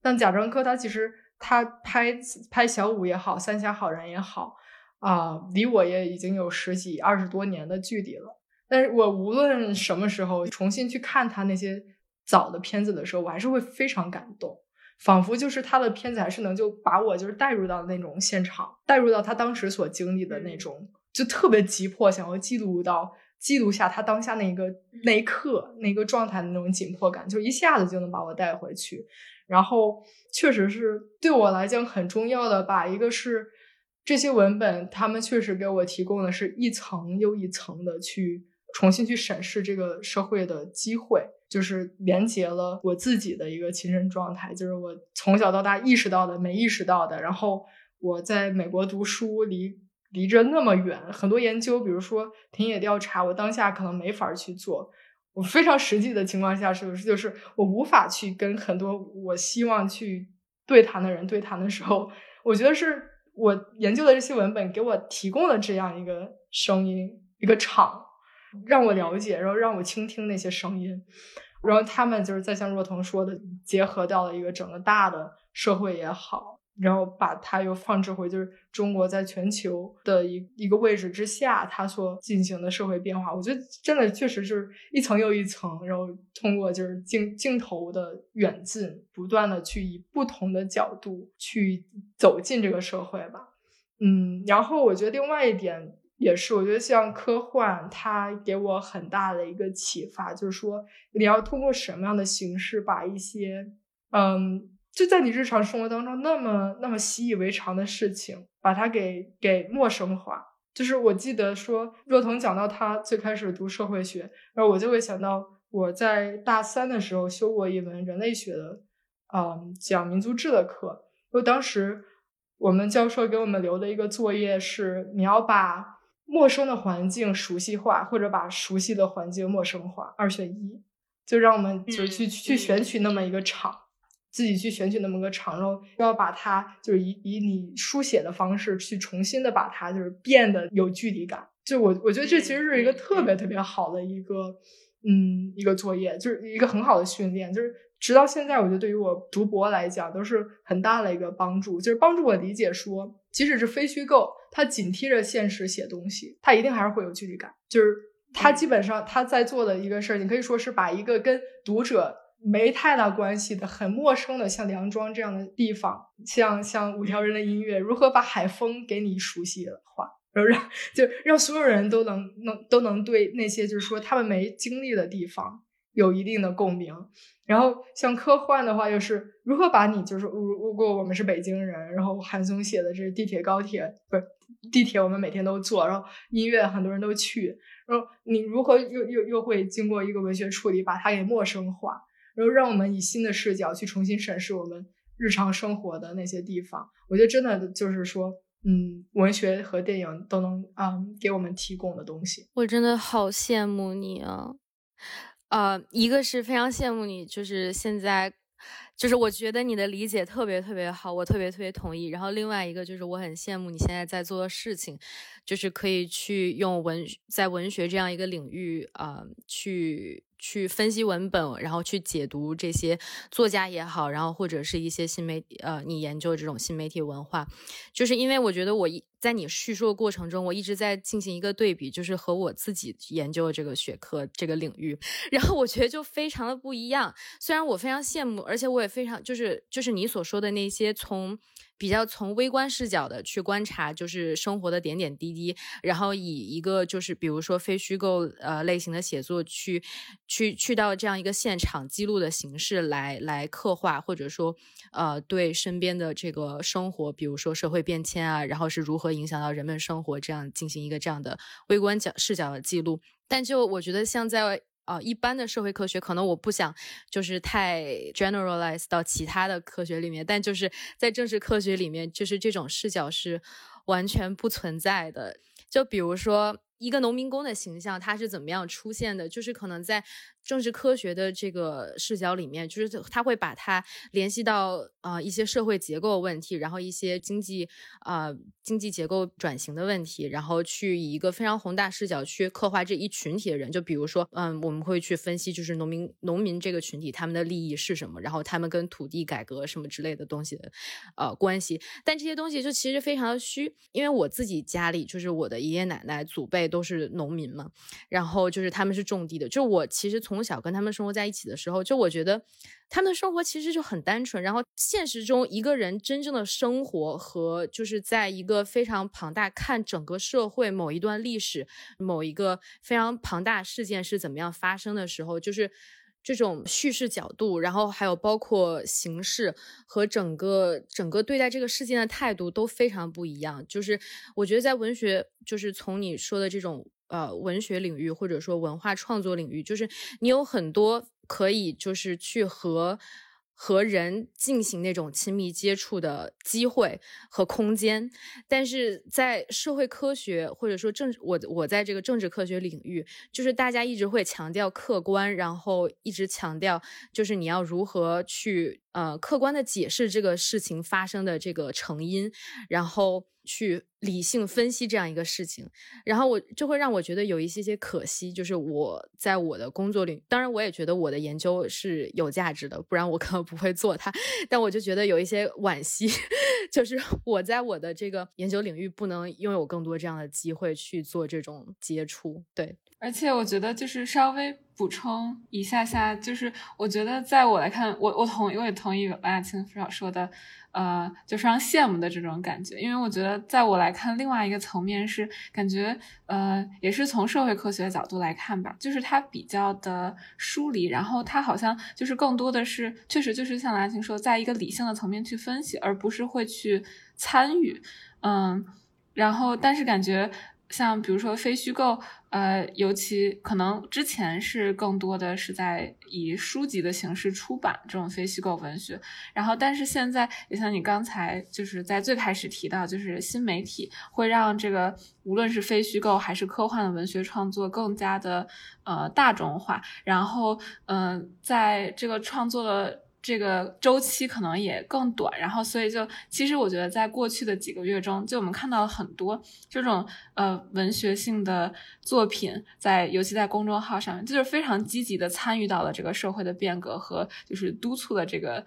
但贾樟柯他其实他拍拍小五也好，三峡好人也好啊，离我也已经有十几二十多年的距离了。但是我无论什么时候重新去看他那些早的片子的时候，我还是会非常感动。仿佛就是他的片子还是能就把我就是带入到那种现场，带入到他当时所经历的那种，就特别急迫想要记录到记录下他当下那个那一刻那个状态的那种紧迫感，就一下子就能把我带回去。然后确实是对我来讲很重要的吧，一个是这些文本，他们确实给我提供的是一层又一层的去重新去审视这个社会的机会。就是连接了我自己的一个亲身状态，就是我从小到大意识到的、没意识到的。然后我在美国读书，离离着那么远，很多研究，比如说田野调查，我当下可能没法去做。我非常实际的情况下，是不是就是我无法去跟很多我希望去对谈的人对谈的时候，我觉得是我研究的这些文本给我提供了这样一个声音，一个场。让我了解，然后让我倾听那些声音，然后他们就是在像若彤说的，结合到了一个整个大的社会也好，然后把它又放置回就是中国在全球的一一个位置之下，它所进行的社会变化，我觉得真的确实是一层又一层，然后通过就是镜镜头的远近，不断的去以不同的角度去走进这个社会吧。嗯，然后我觉得另外一点。也是，我觉得像科幻，它给我很大的一个启发，就是说你要通过什么样的形式把一些嗯，就在你日常生活当中那么那么习以为常的事情，把它给给陌生化。就是我记得说，若彤讲到他最开始读社会学，然后我就会想到我在大三的时候修过一门人类学的，嗯，讲民族志的课。因为当时我们教授给我们留的一个作业是，你要把陌生的环境熟悉化，或者把熟悉的环境陌生化，二选一。就让我们就去去选取那么一个场。自己去选取那么个场，然后要把它就是以以你书写的方式去重新的把它就是变得有距离感。就我我觉得这其实是一个特别特别好的一个嗯一个作业，就是一个很好的训练。就是直到现在，我觉得对于我读博来讲都是很大的一个帮助，就是帮助我理解说，即使是非虚构，它紧贴着现实写东西，他一定还是会有距离感。就是他基本上他在做的一个事儿，你可以说是把一个跟读者。没太大关系的、很陌生的，像梁庄这样的地方，像像五条人的音乐，如何把海风给你熟悉的话，然后让就让所有人都能能都能对那些就是说他们没经历的地方有一定的共鸣。然后像科幻的话，又是如何把你就是如如果我们是北京人，然后韩松写的这地铁高铁不是地铁，我们每天都坐，然后音乐很多人都去，然后你如何又又又会经过一个文学处理，把它给陌生化。然后让我们以新的视角去重新审视我们日常生活的那些地方，我觉得真的就是说，嗯，文学和电影都能啊给我们提供的东西。我真的好羡慕你啊！啊，一个是非常羡慕你，就是现在，就是我觉得你的理解特别特别好，我特别特别同意。然后另外一个就是我很羡慕你现在在做的事情，就是可以去用文在文学这样一个领域啊去。去分析文本，然后去解读这些作家也好，然后或者是一些新媒呃，你研究这种新媒体文化，就是因为我觉得我一在你叙述的过程中，我一直在进行一个对比，就是和我自己研究的这个学科这个领域，然后我觉得就非常的不一样。虽然我非常羡慕，而且我也非常就是就是你所说的那些从。比较从微观视角的去观察，就是生活的点点滴滴，然后以一个就是比如说非虚构呃类型的写作去去去到这样一个现场记录的形式来来刻画，或者说呃对身边的这个生活，比如说社会变迁啊，然后是如何影响到人们生活，这样进行一个这样的微观角视角的记录。但就我觉得像在。啊，一般的社会科学可能我不想就是太 generalize 到其他的科学里面，但就是在政治科学里面，就是这种视角是完全不存在的。就比如说。一个农民工的形象，他是怎么样出现的？就是可能在政治科学的这个视角里面，就是他会把它联系到啊一些社会结构问题，然后一些经济啊经济结构转型的问题，然后去以一个非常宏大视角去刻画这一群体的人。就比如说，嗯，我们会去分析，就是农民农民这个群体他们的利益是什么，然后他们跟土地改革什么之类的东西的呃关系。但这些东西就其实非常的虚，因为我自己家里就是我的爷爷奶奶祖辈。都是农民嘛，然后就是他们是种地的。就我其实从从小跟他们生活在一起的时候，就我觉得他们的生活其实就很单纯。然后现实中一个人真正的生活和就是在一个非常庞大看整个社会某一段历史、某一个非常庞大事件是怎么样发生的时候，就是这种叙事角度，然后还有包括形式和整个整个对待这个事件的态度都非常不一样。就是我觉得在文学。就是从你说的这种呃文学领域或者说文化创作领域，就是你有很多可以就是去和。和人进行那种亲密接触的机会和空间，但是在社会科学或者说政治，我我在这个政治科学领域，就是大家一直会强调客观，然后一直强调就是你要如何去呃客观的解释这个事情发生的这个成因，然后。去理性分析这样一个事情，然后我就会让我觉得有一些些可惜，就是我在我的工作里，当然我也觉得我的研究是有价值的，不然我可能不会做它。但我就觉得有一些惋惜，就是我在我的这个研究领域不能拥有更多这样的机会去做这种接触。对，而且我觉得就是稍微补充一下下，就是我觉得在我来看，我我同我也同意王亚青说的，呃，就非常羡慕的这种感觉，因为我觉得在我来看，另外一个层面是感觉，呃，也是从社会科学角度来看吧，就是它比较的疏离，然后它好像就是更多的是，确实就是像兰青说，在一个理性的层面去分析，而不是会去参与，嗯，然后但是感觉。像比如说非虚构，呃，尤其可能之前是更多的是在以书籍的形式出版这种非虚构文学，然后但是现在也像你刚才就是在最开始提到，就是新媒体会让这个无论是非虚构还是科幻的文学创作更加的呃大众化，然后嗯，在这个创作的。这个周期可能也更短，然后所以就其实我觉得在过去的几个月中，就我们看到了很多这种呃文学性的作品，在尤其在公众号上面，就是非常积极的参与到了这个社会的变革和就是督促的这个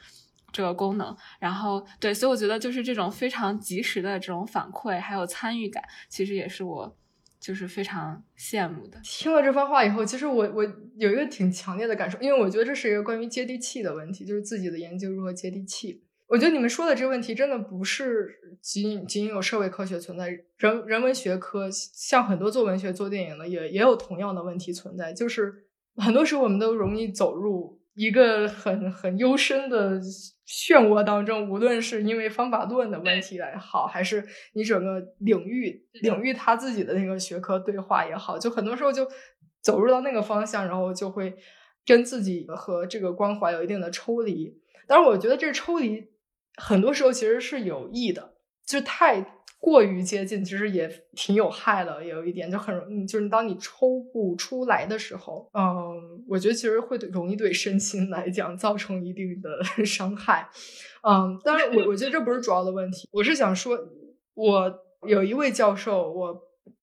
这个功能。然后对，所以我觉得就是这种非常及时的这种反馈还有参与感，其实也是我。就是非常羡慕的。听了这番话以后，其实我我有一个挺强烈的感受，因为我觉得这是一个关于接地气的问题，就是自己的研究如何接地气。我觉得你们说的这个问题真的不是仅仅有社会科学存在，人人文学科像很多做文学、做电影的也也有同样的问题存在，就是很多时候我们都容易走入。一个很很幽深的漩涡当中，无论是因为方法论的问题也好，还是你整个领域领域他自己的那个学科对话也好，就很多时候就走入到那个方向，然后就会跟自己和这个关怀有一定的抽离。但是，我觉得这抽离很多时候其实是有益的，就太。过于接近，其实也挺有害的。有一点就很容易，就是当你抽不出来的时候，嗯，我觉得其实会对容易对身心来讲造成一定的 伤害。嗯，当然，我我觉得这不是主要的问题。我是想说，我有一位教授，我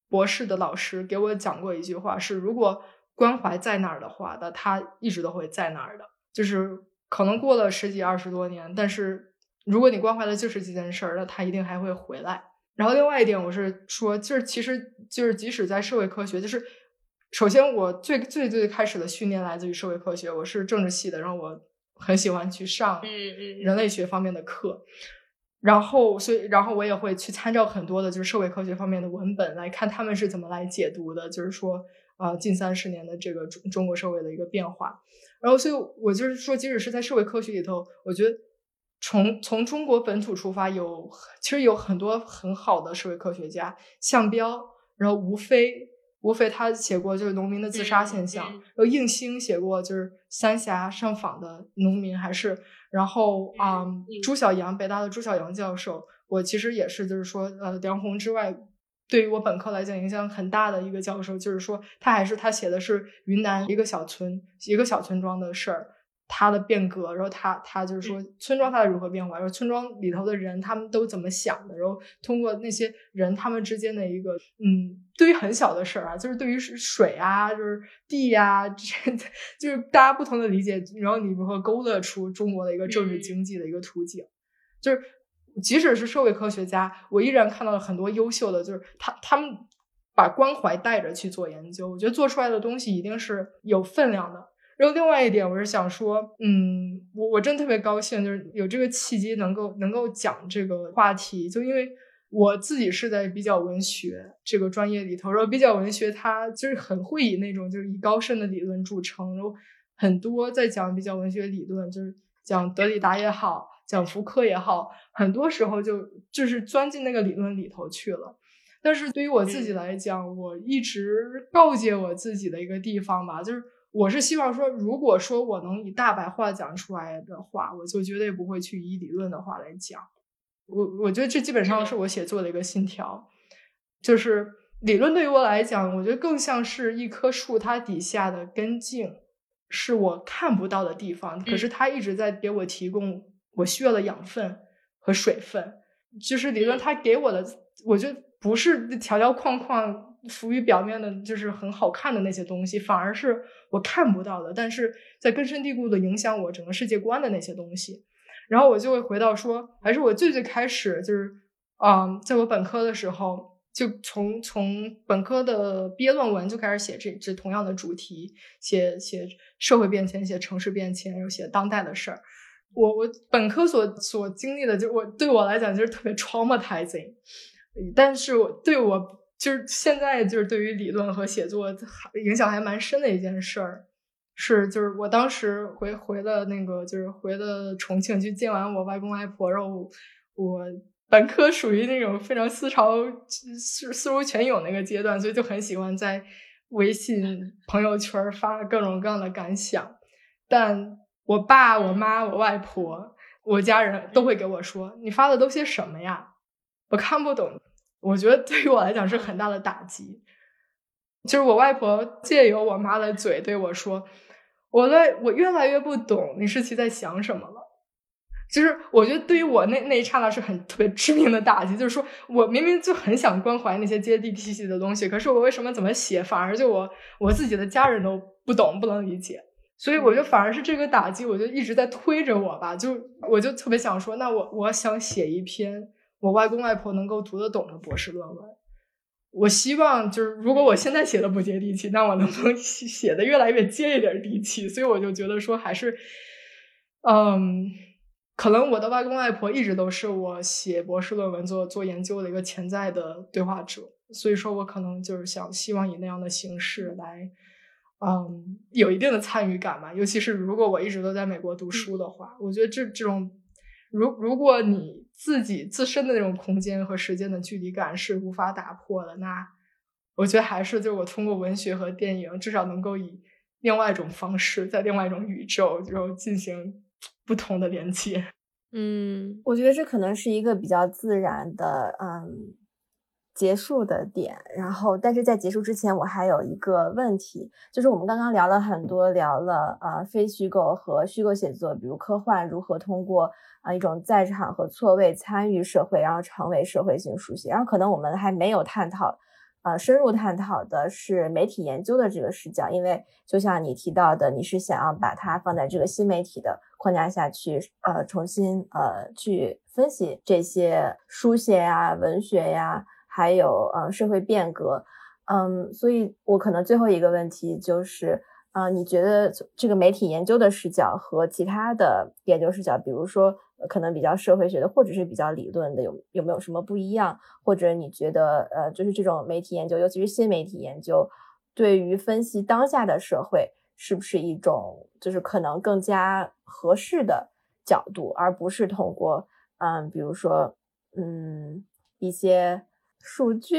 博士的老师给我讲过一句话：是如果关怀在那儿的话，那他一直都会在那儿的。就是可能过了十几二十多年，但是如果你关怀的就是这件事儿，那他一定还会回来。然后另外一点，我是说，就是其实就是即使在社会科学，就是首先我最最最开始的训练来自于社会科学，我是政治系的，然后我很喜欢去上人类学方面的课，然后所以然后我也会去参照很多的就是社会科学方面的文本来看他们是怎么来解读的，就是说啊近三十年的这个中中国社会的一个变化，然后所以我就是说，即使是在社会科学里头，我觉得。从从中国本土出发，有其实有很多很好的社会科学家，项彪，然后吴飞，吴飞他写过就是农民的自杀现象，然后应星写过就是三峡上访的农民，还是然后啊朱晓阳，北大的朱晓阳教授，我其实也是就是说呃梁鸿之外，对于我本科来讲影响很大的一个教授，就是说他还是他写的是云南一个小村一个小村庄的事儿。他的变革，然后他他就是说村庄它如何变化，然后村庄里头的人他们都怎么想的，然后通过那些人他们之间的一个嗯，对于很小的事儿啊，就是对于水啊，就是地呀，这就是大家不同的理解，然后你如何勾勒出中国的一个政治经济的一个图景，就是即使是社会科学家，我依然看到了很多优秀的，就是他他们把关怀带着去做研究，我觉得做出来的东西一定是有分量的。然后另外一点，我是想说，嗯，我我真特别高兴，就是有这个契机能够能够讲这个话题，就因为我自己是在比较文学这个专业里头，然后比较文学它就是很会以那种就是以高深的理论著称，然后很多在讲比较文学理论，就是讲德里达也好，讲福柯也好，很多时候就就是钻进那个理论里头去了。但是对于我自己来讲，我一直告诫我自己的一个地方吧，就是。我是希望说，如果说我能以大白话讲出来的话，我就绝对不会去以理论的话来讲。我我觉得这基本上是我写作的一个信条，就是理论对于我来讲，我觉得更像是一棵树，它底下的根茎是我看不到的地方，可是它一直在给我提供我需要的养分和水分。就是理论它给我的，我觉得不是条条框框。浮于表面的，就是很好看的那些东西，反而是我看不到的，但是在根深蒂固的影响我整个世界观的那些东西。然后我就会回到说，还是我最最开始就是，嗯，在我本科的时候，就从从本科的毕业论文就开始写这这同样的主题，写写社会变迁，写城市变迁，又写当代的事儿。我我本科所所经历的，就我对我来讲就是特别 traumatizing，但是我对我就是现在就是对于理论和写作还影响还蛮深的一件事儿，是就是我当时回回了那个就是回了重庆去见完我外公外婆，然后我本科属于那种非常思潮思思如泉涌那个阶段，所以就很喜欢在微信朋友圈发各种各样的感想，但。我爸、我妈、我外婆、我家人都会给我说：“你发的都些什么呀？我看不懂。”我觉得对于我来讲是很大的打击。就是我外婆借由我妈的嘴对我说：“我在我越来越不懂李世奇在想什么了。”就是我觉得对于我那那一刹那是很特别致命的打击。就是说我明明就很想关怀那些接地气的东西，可是我为什么怎么写，反而就我我自己的家人都不懂、不能理解。所以我就反而是这个打击，我就一直在推着我吧，就我就特别想说，那我我想写一篇我外公外婆能够读得懂的博士论文。我希望就是如果我现在写的不接地气，那我能不能 写的越来越接一点地气？所以我就觉得说，还是，嗯，可能我的外公外婆一直都是我写博士论文做做研究的一个潜在的对话者，所以说我可能就是想希望以那样的形式来。嗯，有一定的参与感吧，尤其是如果我一直都在美国读书的话，我觉得这这种，如如果你自己自身的那种空间和时间的距离感是无法打破的，那我觉得还是就我通过文学和电影，至少能够以另外一种方式，在另外一种宇宙，就进行不同的连接。嗯，我觉得这可能是一个比较自然的，嗯。结束的点，然后，但是在结束之前，我还有一个问题，就是我们刚刚聊了很多，聊了呃非虚构和虚构写作，比如科幻如何通过啊一种在场和错位参与社会，然后成为社会性书写，然后可能我们还没有探讨，呃深入探讨的是媒体研究的这个视角，因为就像你提到的，你是想要把它放在这个新媒体的框架下去，呃重新呃去分析这些书写呀、文学呀。还有呃社会变革，嗯，所以我可能最后一个问题就是，呃，你觉得这个媒体研究的视角和其他的研究视角，比如说可能比较社会学的，或者是比较理论的，有有没有什么不一样？或者你觉得，呃，就是这种媒体研究，尤其是新媒体研究，对于分析当下的社会，是不是一种就是可能更加合适的角度，而不是通过，嗯，比如说，嗯，一些。数据，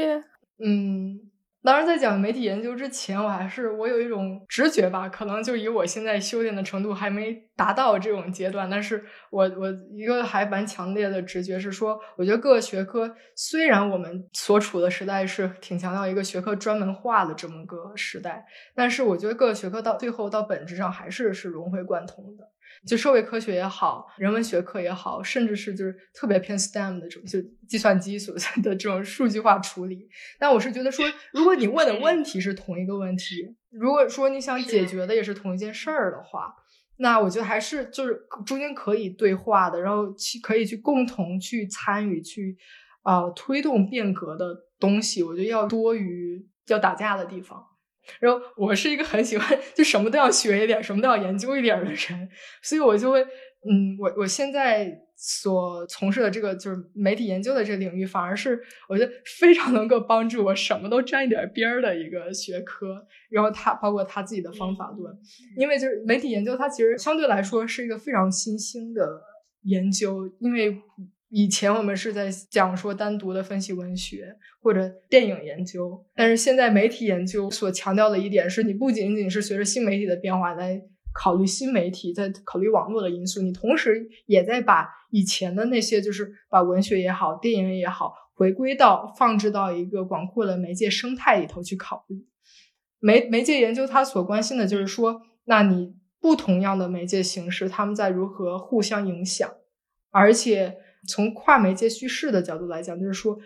嗯，当然，在讲媒体研究之前，我还是我有一种直觉吧，可能就以我现在修炼的程度还没达到这种阶段，但是我我一个还蛮强烈的直觉是说，我觉得各个学科虽然我们所处的时代是挺强调一个学科专门化的这么个时代，但是我觉得各个学科到最后到本质上还是是融会贯通的。就社会科学也好，人文学科也好，甚至是就是特别偏 STEM 的这种，就计算机所 的这种数据化处理。但我是觉得说，如果你问的问题是同一个问题，如果说你想解决的也是同一件事儿的话，那我觉得还是就是中间可以对话的，然后去可以去共同去参与去呃推动变革的东西，我觉得要多于要打架的地方。然后我是一个很喜欢就什么都要学一点，什么都要研究一点的人，所以我就会，嗯，我我现在所从事的这个就是媒体研究的这个领域，反而是我觉得非常能够帮助我什么都沾一点边儿的一个学科。然后他包括他自己的方法论，因为就是媒体研究，它其实相对来说是一个非常新兴的研究，因为。以前我们是在讲说单独的分析文学或者电影研究，但是现在媒体研究所强调的一点是，你不仅仅是随着新媒体的变化来考虑新媒体，在考虑网络的因素，你同时也在把以前的那些，就是把文学也好，电影也好，回归到放置到一个广阔的媒介生态里头去考虑。媒媒介研究它所关心的就是说，那你不同样的媒介形式，他们在如何互相影响，而且。从跨媒介叙事的角度来讲，就是说，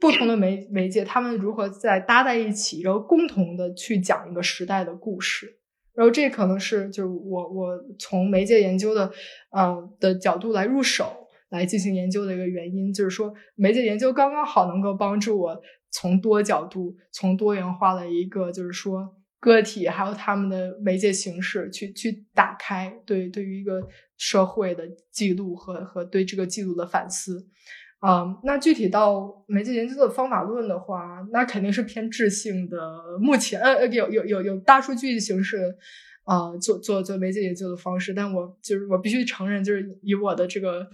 不同的媒媒介，他们如何在搭在一起，然后共同的去讲一个时代的故事。然后这可能是就是我我从媒介研究的呃的角度来入手来进行研究的一个原因，就是说媒介研究刚刚好能够帮助我从多角度、从多元化的一个，就是说个体还有他们的媒介形式去去打开对对于一个社会的记录和和对这个记录的反思。嗯，那具体到媒介研究的方法论的话，那肯定是偏质性的。目前呃有有有有大数据形式，呃做做做媒介研究的方式，但我就是我必须承认，就是以我的这个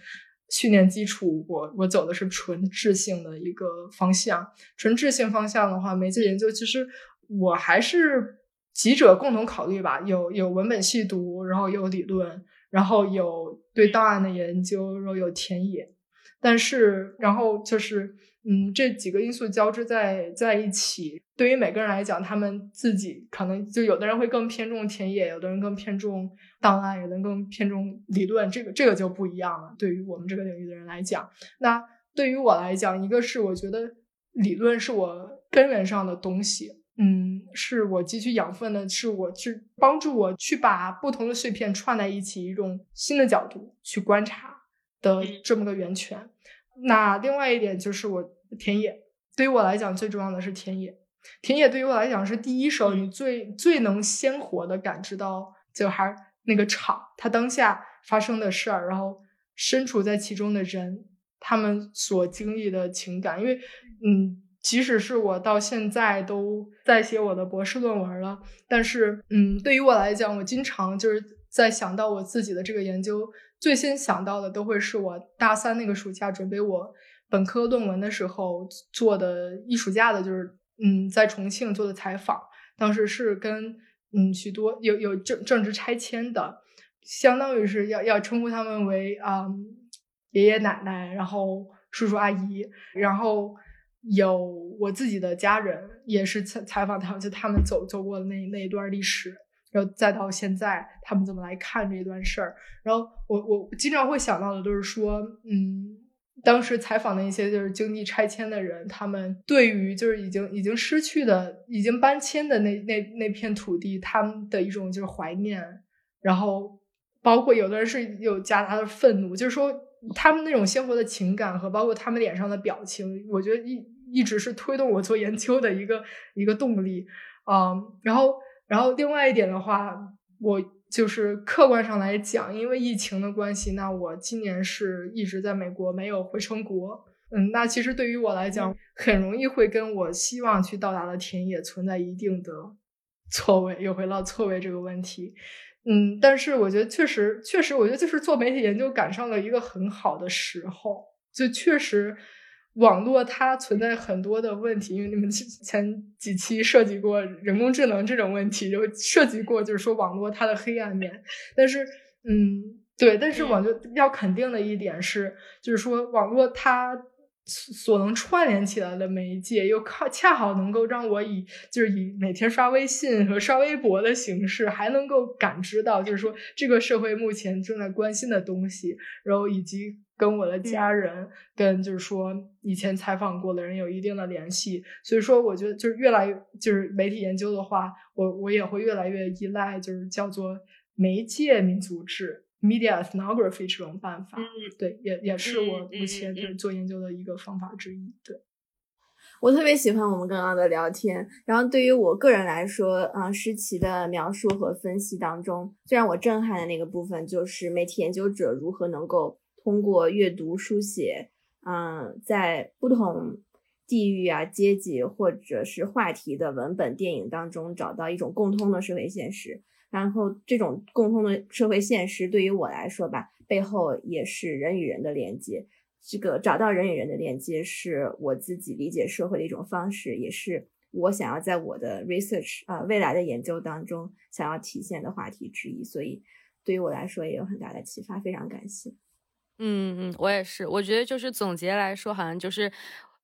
训练基础，我我走的是纯质性的一个方向。纯质性方向的话，媒介研究其实我还是几者共同考虑吧，有有文本细读，然后有理论，然后有对档案的研究，然后有田野。但是，然后就是，嗯，这几个因素交织在在一起，对于每个人来讲，他们自己可能就有的人会更偏重田野，有的人更偏重档案，有的人更偏重理论，这个这个就不一样了。对于我们这个领域的人来讲，那对于我来讲，一个是我觉得理论是我根源上的东西，嗯，是我汲取养分的，是我去帮助我去把不同的碎片串在一起，一种新的角度去观察。的这么个源泉，那另外一点就是我田野，对于我来讲最重要的是田野。田野对于我来讲是第一手，你最最能鲜活的感知到，就还那个场，它当下发生的事儿，然后身处在其中的人，他们所经历的情感。因为，嗯，即使是我到现在都在写我的博士论文了，但是，嗯，对于我来讲，我经常就是在想到我自己的这个研究。最先想到的都会是我大三那个暑假准备我本科论文的时候做的艺术家的，就是嗯，在重庆做的采访。当时是跟嗯许多有有政政治拆迁的，相当于是要要称呼他们为啊爷爷奶奶，然后叔叔阿姨，然后有我自己的家人也是采采访他们，就他们走走过的那那一段历史。然后再到现在，他们怎么来看这一段事儿？然后我我经常会想到的都是说，嗯，当时采访的一些就是经历拆迁的人，他们对于就是已经已经失去的、已经搬迁的那那那片土地，他们的一种就是怀念。然后包括有的人是有夹杂的愤怒，就是说他们那种鲜活的情感和包括他们脸上的表情，我觉得一一直是推动我做研究的一个一个动力。嗯，然后。然后另外一点的话，我就是客观上来讲，因为疫情的关系，那我今年是一直在美国，没有回成国。嗯，那其实对于我来讲，很容易会跟我希望去到达的田野存在一定的错位，又回到错位这个问题。嗯，但是我觉得确实，确实，我觉得就是做媒体研究赶上了一个很好的时候，就确实。网络它存在很多的问题，因为你们前几期涉及过人工智能这种问题，就涉及过就是说网络它的黑暗面。但是，嗯，对，但是网络要肯定的一点是，就是说网络它所能串联起来的媒介，又靠恰好能够让我以就是以每天刷微信和刷微博的形式，还能够感知到就是说这个社会目前正在关心的东西，然后以及。跟我的家人，跟就是说以前采访过的人有一定的联系，所以说我觉得就是越来越就是媒体研究的话，我我也会越来越依赖就是叫做媒介民族志 （media ethnography） 这种办法。对，也也是我目前就是做研究的一个方法之一。对，我特别喜欢我们刚刚的聊天。然后对于我个人来说，啊，诗琪的描述和分析当中，最让我震撼的那个部分，就是媒体研究者如何能够。通过阅读、书写，嗯，在不同地域啊、阶级或者是话题的文本、电影当中找到一种共通的社会现实，然后这种共通的社会现实对于我来说吧，背后也是人与人的连接。这个找到人与人的连接，是我自己理解社会的一种方式，也是我想要在我的 research 啊未来的研究当中想要体现的话题之一。所以对于我来说也有很大的启发，非常感谢。嗯嗯，我也是。我觉得就是总结来说，好像就是，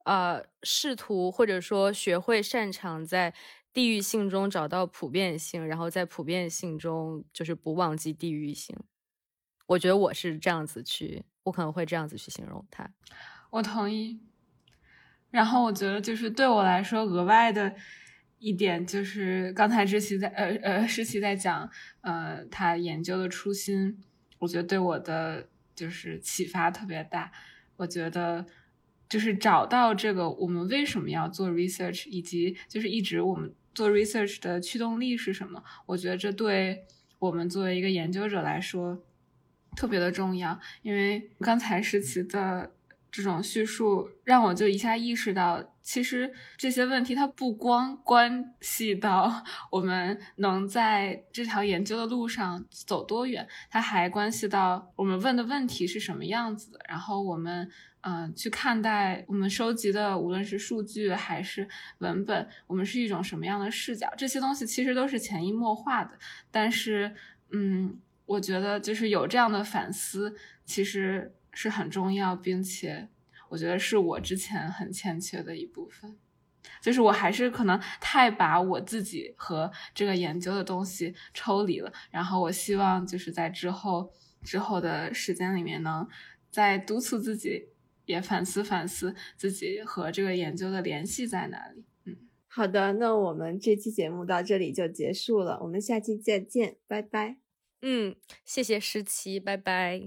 呃，试图或者说学会擅长在地域性中找到普遍性，然后在普遍性中就是不忘记地域性。我觉得我是这样子去，我可能会这样子去形容它。我同意。然后我觉得就是对我来说，额外的一点就是刚才知琪在呃呃诗琪在讲呃他研究的初心，我觉得对我的。就是启发特别大，我觉得，就是找到这个我们为什么要做 research，以及就是一直我们做 research 的驱动力是什么？我觉得这对我们作为一个研究者来说特别的重要，因为刚才石奇的。这种叙述让我就一下意识到，其实这些问题它不光关系到 我们能在这条研究的路上走多远，它还关系到我们问的问题是什么样子的。然后我们嗯去看待我们收集的，无论是数据还是文本，我们是一种什么样的视角？这些东西其实都是潜移默化的。但是嗯，我觉得就是有这样的反思，其实。是很重要，并且我觉得是我之前很欠缺的一部分，就是我还是可能太把我自己和这个研究的东西抽离了。然后我希望就是在之后之后的时间里面，能再督促自己，也反思反思自己和这个研究的联系在哪里。嗯，好的，那我们这期节目到这里就结束了，我们下期再见，拜拜。嗯，谢谢十琪，拜拜。